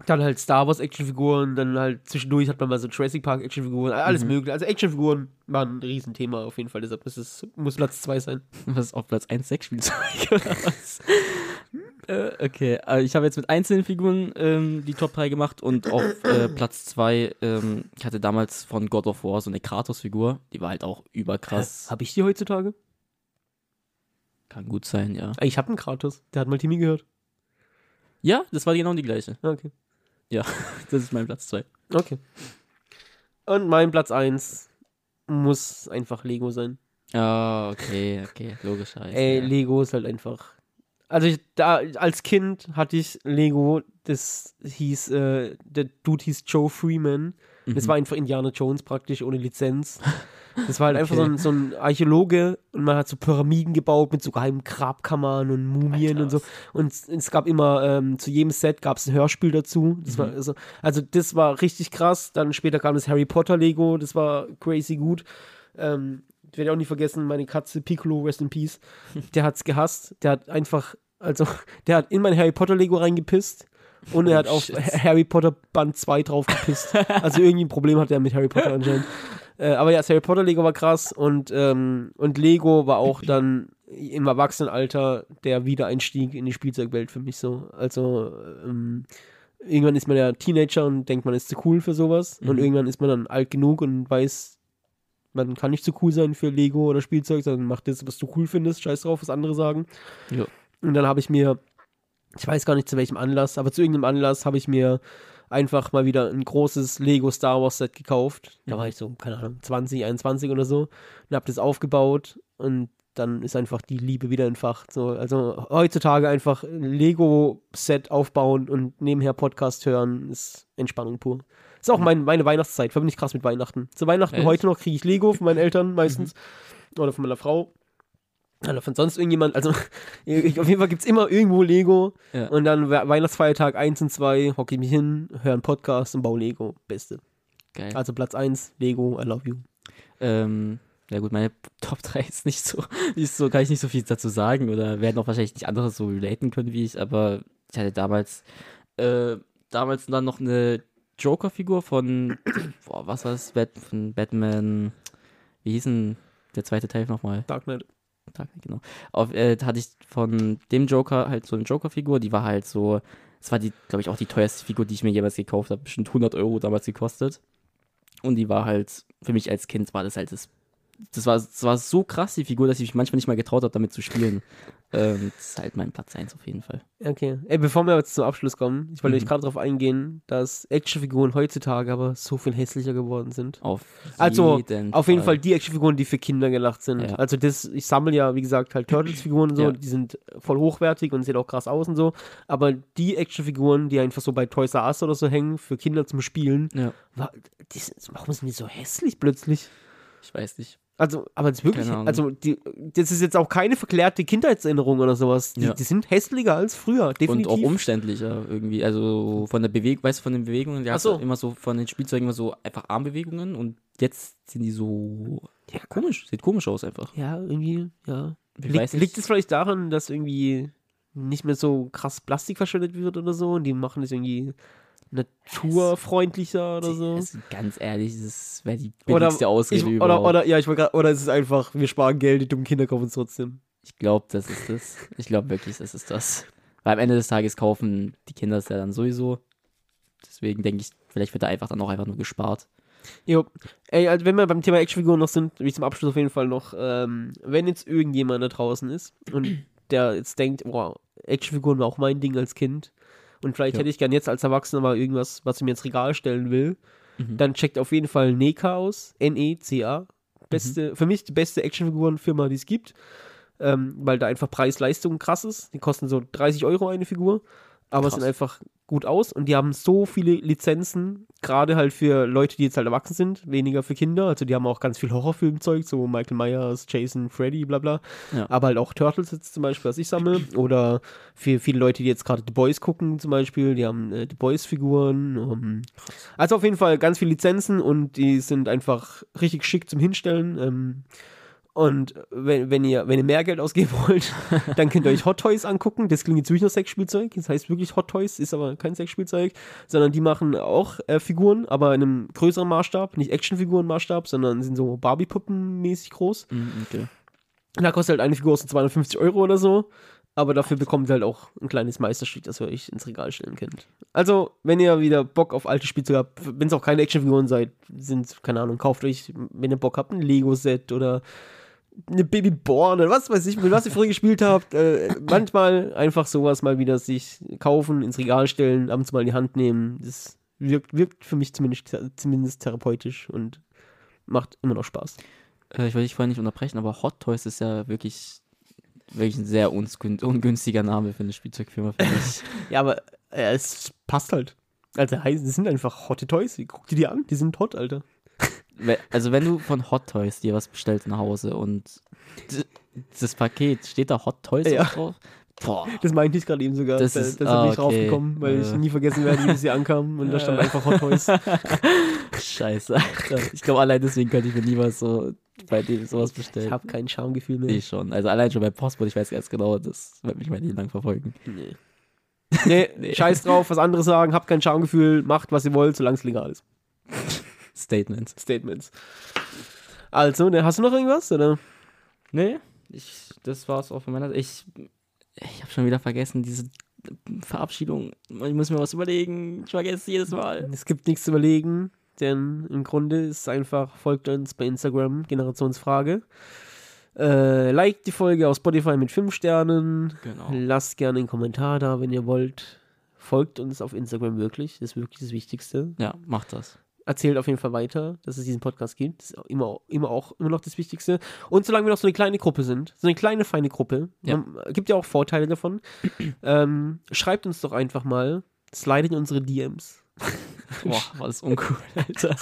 Dann halt Star Wars Actionfiguren, dann halt zwischendurch hat man mal so Jurassic Park Actionfiguren, alles Mhm. mögliche. Also Actionfiguren waren ein Riesenthema auf jeden Fall, deshalb ist es, muss Platz 2 sein. Was ist auf Platz 1 Sexspielzeug oder was? äh, okay, also ich habe jetzt mit einzelnen Figuren ähm, die Top 3 gemacht und auf äh, Platz 2, ähm, ich hatte damals von God of War so eine Kratos-Figur, die war halt auch überkrass. Habe ich die heutzutage? Kann gut sein, ja. Ah, Ich habe einen Kratos, der hat mal Timmy gehört. Ja, das war genau die gleiche. Ah, Okay. Das ist mein Platz 2. Okay. Und mein Platz 1 muss einfach Lego sein. Ah, okay, okay, logischerweise. Ey, ja. Lego ist halt einfach. Also ich, da als Kind hatte ich Lego, das hieß, äh, der Dude hieß Joe Freeman. Das Mhm. war einfach Indiana Jones praktisch ohne Lizenz. Das war halt einfach so Okay. ein, so ein Archäologe und man hat so Pyramiden gebaut mit so geheimen Grabkammern und Mumien Alter, und so. Und es, es gab immer, ähm, zu jedem Set gab es ein Hörspiel dazu. Das Mhm. war also, also das war richtig krass. Dann später kam das Harry Potter Lego, das war crazy gut. Ähm, ich werde auch nie vergessen, meine Katze Piccolo, Rest in Peace, der hat's gehasst. Der hat einfach, also, der hat in mein Harry Potter Lego reingepisst und er Oh, hat auf shit. Harry Potter Band 2 drauf gepisst. also irgendwie ein Problem hat er mit Harry Potter anscheinend. Äh, aber ja, das Harry Potter Lego war krass und, ähm, und Lego war auch dann im Erwachsenenalter der Wiedereinstieg in die Spielzeugwelt für mich so. Also, ähm, irgendwann ist man ja Teenager und denkt, man ist zu cool für sowas. Und Mhm. irgendwann ist man dann alt genug und weiß, man kann nicht zu cool sein für Lego oder Spielzeug, sondern macht das, was du cool findest. Scheiß drauf, was andere sagen. Ja. Und dann habe ich mir, ich weiß gar nicht zu welchem Anlass, aber zu irgendeinem Anlass habe ich mir einfach mal wieder ein großes Lego Star Wars Set gekauft. Da war ich so, keine Ahnung, 20, 21 oder so. Und habe das aufgebaut und dann ist einfach die Liebe wieder entfacht. So, also heutzutage einfach ein Lego-Set aufbauen und nebenher Podcast hören, ist Entspannung pur. Ist auch mein, meine Weihnachtszeit, verbinde ich krass mit Weihnachten. Zu Weihnachten Echt? heute noch kriege ich Lego von meinen Eltern meistens. Oder von meiner Frau. Oder von sonst irgendjemand. Also ich, auf jeden Fall gibt es immer irgendwo Lego. Ja. Und dann We- Weihnachtsfeiertag 1 und 2 hocke ich mich hin, höre einen Podcast und baue Lego. Beste. Geil. Also Platz 1, Lego, I love you. Ähm, ja gut, meine Top 3 ist nicht so, nicht so, kann ich nicht so viel dazu sagen oder werden auch wahrscheinlich nicht andere so relaten können wie ich, aber ich hatte damals, äh, damals dann noch eine Joker-Figur von, boah, was war das, Bat von Batman, wie hieß denn der zweite Teil nochmal? Dark Knight. Tag, genau. Auf, äh, hatte ich von dem Joker halt so eine Joker-Figur, die war halt so, das war die, glaube ich, auch die teuerste Figur, die ich mir jemals gekauft habe, bestimmt 100 Euro damals gekostet. Und die war halt, für mich als Kind war das halt das, das war, das war so krass, die Figur, dass ich mich manchmal nicht mal getraut habe, damit zu spielen. ähm, das ist halt mein Platz 1 auf jeden Fall. Okay. Ey, bevor wir jetzt zum Abschluss kommen, ich wollte Mhm. euch gerade darauf eingehen, dass Actionfiguren heutzutage aber so viel hässlicher geworden sind. Auf Also, jeden Auf jeden Fall. Fall die Actionfiguren, die für Kinder gelacht sind. Ja. Also das, ich sammle ja, wie gesagt, halt Turtles-Figuren und so, Ja. die sind voll hochwertig und sehen auch krass aus und so. Aber die Actionfiguren, die einfach so bei Toys R Us oder so hängen, für Kinder zum Spielen, Ja, war, die sind, warum sind die so hässlich plötzlich? ich weiß nicht. Also, aber das ist wirklich, also die, das ist jetzt auch keine verklärte Kindheitserinnerung oder sowas. Die, Ja. die sind hässlicher als früher, definitiv. Und auch umständlicher irgendwie. Also von der Bewegung, weißt du, von den Bewegungen, die hast so. du immer so von den Spielzeugen immer so einfach Armbewegungen und jetzt sind die so ja, komisch. Sieht komisch aus einfach. ja, irgendwie, ja. Liegt, liegt es vielleicht daran, dass irgendwie nicht mehr so krass Plastik verschwendet wird oder so und die machen das irgendwie naturfreundlicher oder so. Also, ganz ehrlich, das wäre die Oder, billigste ich, Ausrede oder, oder, ja, ich grad- oder es ist einfach, wir sparen Geld, die dummen Kinder kaufen es trotzdem. Ich glaube, das ist das. Ich glaube wirklich, das ist das. Weil am Ende des Tages kaufen die Kinder es ja dann sowieso. Deswegen denke ich, vielleicht wird da einfach dann auch einfach nur gespart. Jo. Ey, also wenn wir beim Thema Actionfiguren noch sind, ich zum Abschluss auf jeden Fall noch, ähm, wenn jetzt irgendjemand da draußen ist und der jetzt denkt, boah, Actionfiguren war auch mein Ding als Kind und vielleicht Ja. hätte ich gern jetzt als Erwachsener mal irgendwas, was ich mir ins Regal stellen will, Mhm. dann checkt auf jeden Fall NECA aus, N-E-C-A. Beste, Für mich die beste Actionfigurenfirma, die es gibt, ähm, weil da einfach Preis-Leistung krass ist. Die kosten so 30 Euro eine Figur, aber Krass. sehen einfach gut aus und die haben so viele Lizenzen, gerade halt für Leute, die jetzt halt erwachsen sind, weniger für Kinder. Also die haben auch ganz viel Horrorfilmzeug, so Michael Myers, Jason, Freddy, bla bla. Ja. Aber halt auch Turtles jetzt zum Beispiel, was ich sammle. Oder für viele Leute, die jetzt gerade The Boys gucken zum Beispiel, die haben äh, The Boys-Figuren. Um, also auf jeden Fall ganz viele Lizenzen und die sind einfach richtig schick zum Hinstellen. Ähm, und wenn, wenn, ihr, wenn ihr mehr Geld ausgeben wollt, dann könnt ihr euch Hot Toys angucken. Das klingt jetzt wirklich nach Sexspielzeug. Das heißt wirklich Hot Toys, ist aber kein Sexspielzeug, sondern die machen auch äh, Figuren, aber in einem größeren Maßstab. Nicht Actionfiguren-Maßstab, sondern sind so Barbie-Puppen mäßig groß. Mhm, okay. Da kostet halt eine Figur so 250 Euro oder so. Aber dafür bekommt ihr halt auch ein kleines Meisterstück, das ihr euch ins Regal stellen könnt. Also, wenn ihr wieder Bock auf alte Spielzeuge habt, wenn es auch keine Actionfiguren seid, sind, keine Ahnung, kauft euch, wenn ihr Bock habt, ein Lego-Set oder eine Babyborn oder was weiß ich, mit was ihr früher gespielt habt. Äh, manchmal einfach sowas mal wieder sich kaufen, ins Regal stellen, abends mal in die Hand nehmen. Das wirkt, wirkt für mich zumindest, zumindest therapeutisch und macht immer noch Spaß. Äh, ich will dich vorhin nicht unterbrechen, aber Hot Toys ist ja wirklich, wirklich ein sehr ungün ungünstiger Name für eine Spielzeugfirma, finde ich. Ja, aber äh, es passt halt. Also, heißt, das sind einfach hotte Toys. Guck dir die an, die sind hot, Alter. Also wenn du von Hot Toys dir was bestellst nach Hause und das Paket, steht da Hot Toys Ja. drauf? Boah. Das meinte ich gerade eben sogar. Das da, ist- bin ah, ich okay. draufgekommen, weil ich Ja. nie vergessen werde, wie sie ankam. Und da stand einfach Hot Toys. Scheiße, Alter. Ich glaube, allein deswegen könnte ich mir niemals so bei dem sowas Ich bestellen. habe kein Schamgefühl mehr. Ich schon. Also allein schon bei Postbote, ich weiß ganz genau, das wird mich mein Leben lang verfolgen. Nee. Nee, Nee. scheiß drauf, was andere sagen, habt kein Schamgefühl, macht, was ihr wollt, solange es legal ist. Statement. Statements. Also, ne, hast du noch irgendwas, oder? Nee, ich, das war's auch von meiner Seite. Ich, ich habe schon wieder vergessen, diese Verabschiedung. Ich muss mir was überlegen. Ich vergesse es jedes Mal. Es gibt nichts zu überlegen, denn im Grunde ist es einfach, folgt uns bei Instagram, Generationsfrage. Äh, liked die Folge auf Spotify mit 5 Sternen. Genau. Lasst gerne einen Kommentar da, wenn ihr wollt. Folgt uns auf Instagram wirklich, das ist wirklich das Wichtigste. Ja, mach das. Erzählt auf jeden Fall weiter, dass es diesen Podcast gibt. Das ist auch immer, immer auch immer noch das Wichtigste. Und solange wir noch so eine kleine Gruppe sind, so eine kleine, feine Gruppe, Ja. man, gibt ja auch Vorteile davon, ähm, schreibt uns doch einfach mal, slidet in unsere DMs Boah, war das uncool, Alter.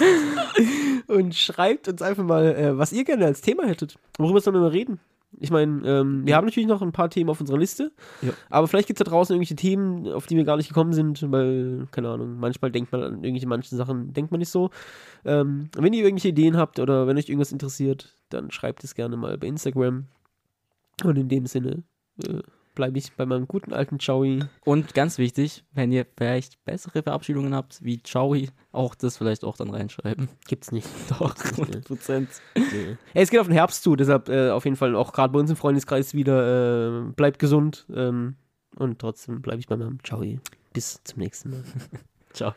und schreibt uns einfach mal, äh, was ihr gerne als Thema hättet. Worüber sollen wir mal reden? Ich meine, ähm, wir haben natürlich noch ein paar Themen auf unserer Liste, Ja. aber vielleicht gibt es da draußen irgendwelche Themen, auf die wir gar nicht gekommen sind, weil, keine Ahnung, manchmal denkt man an irgendwelche manchen Sachen, denkt man nicht so. Ähm, wenn ihr irgendwelche Ideen habt oder wenn euch irgendwas interessiert, dann schreibt es gerne mal bei Instagram. Und in dem Sinne äh, bleibe ich bei meinem guten alten Joey. Und ganz wichtig, wenn ihr vielleicht bessere Verabschiedungen habt, wie Chowi, auch das vielleicht auch dann reinschreiben. Gibt's nicht. Doch, Gibt's nicht. 100 Prozent. Hey, es geht auf den Herbst zu, deshalb äh, auf jeden Fall auch gerade bei uns im Freundeskreis wieder, äh, bleibt gesund. Ähm, und trotzdem bleibe ich bei meinem Ciao. Bis zum nächsten Mal. Ciao.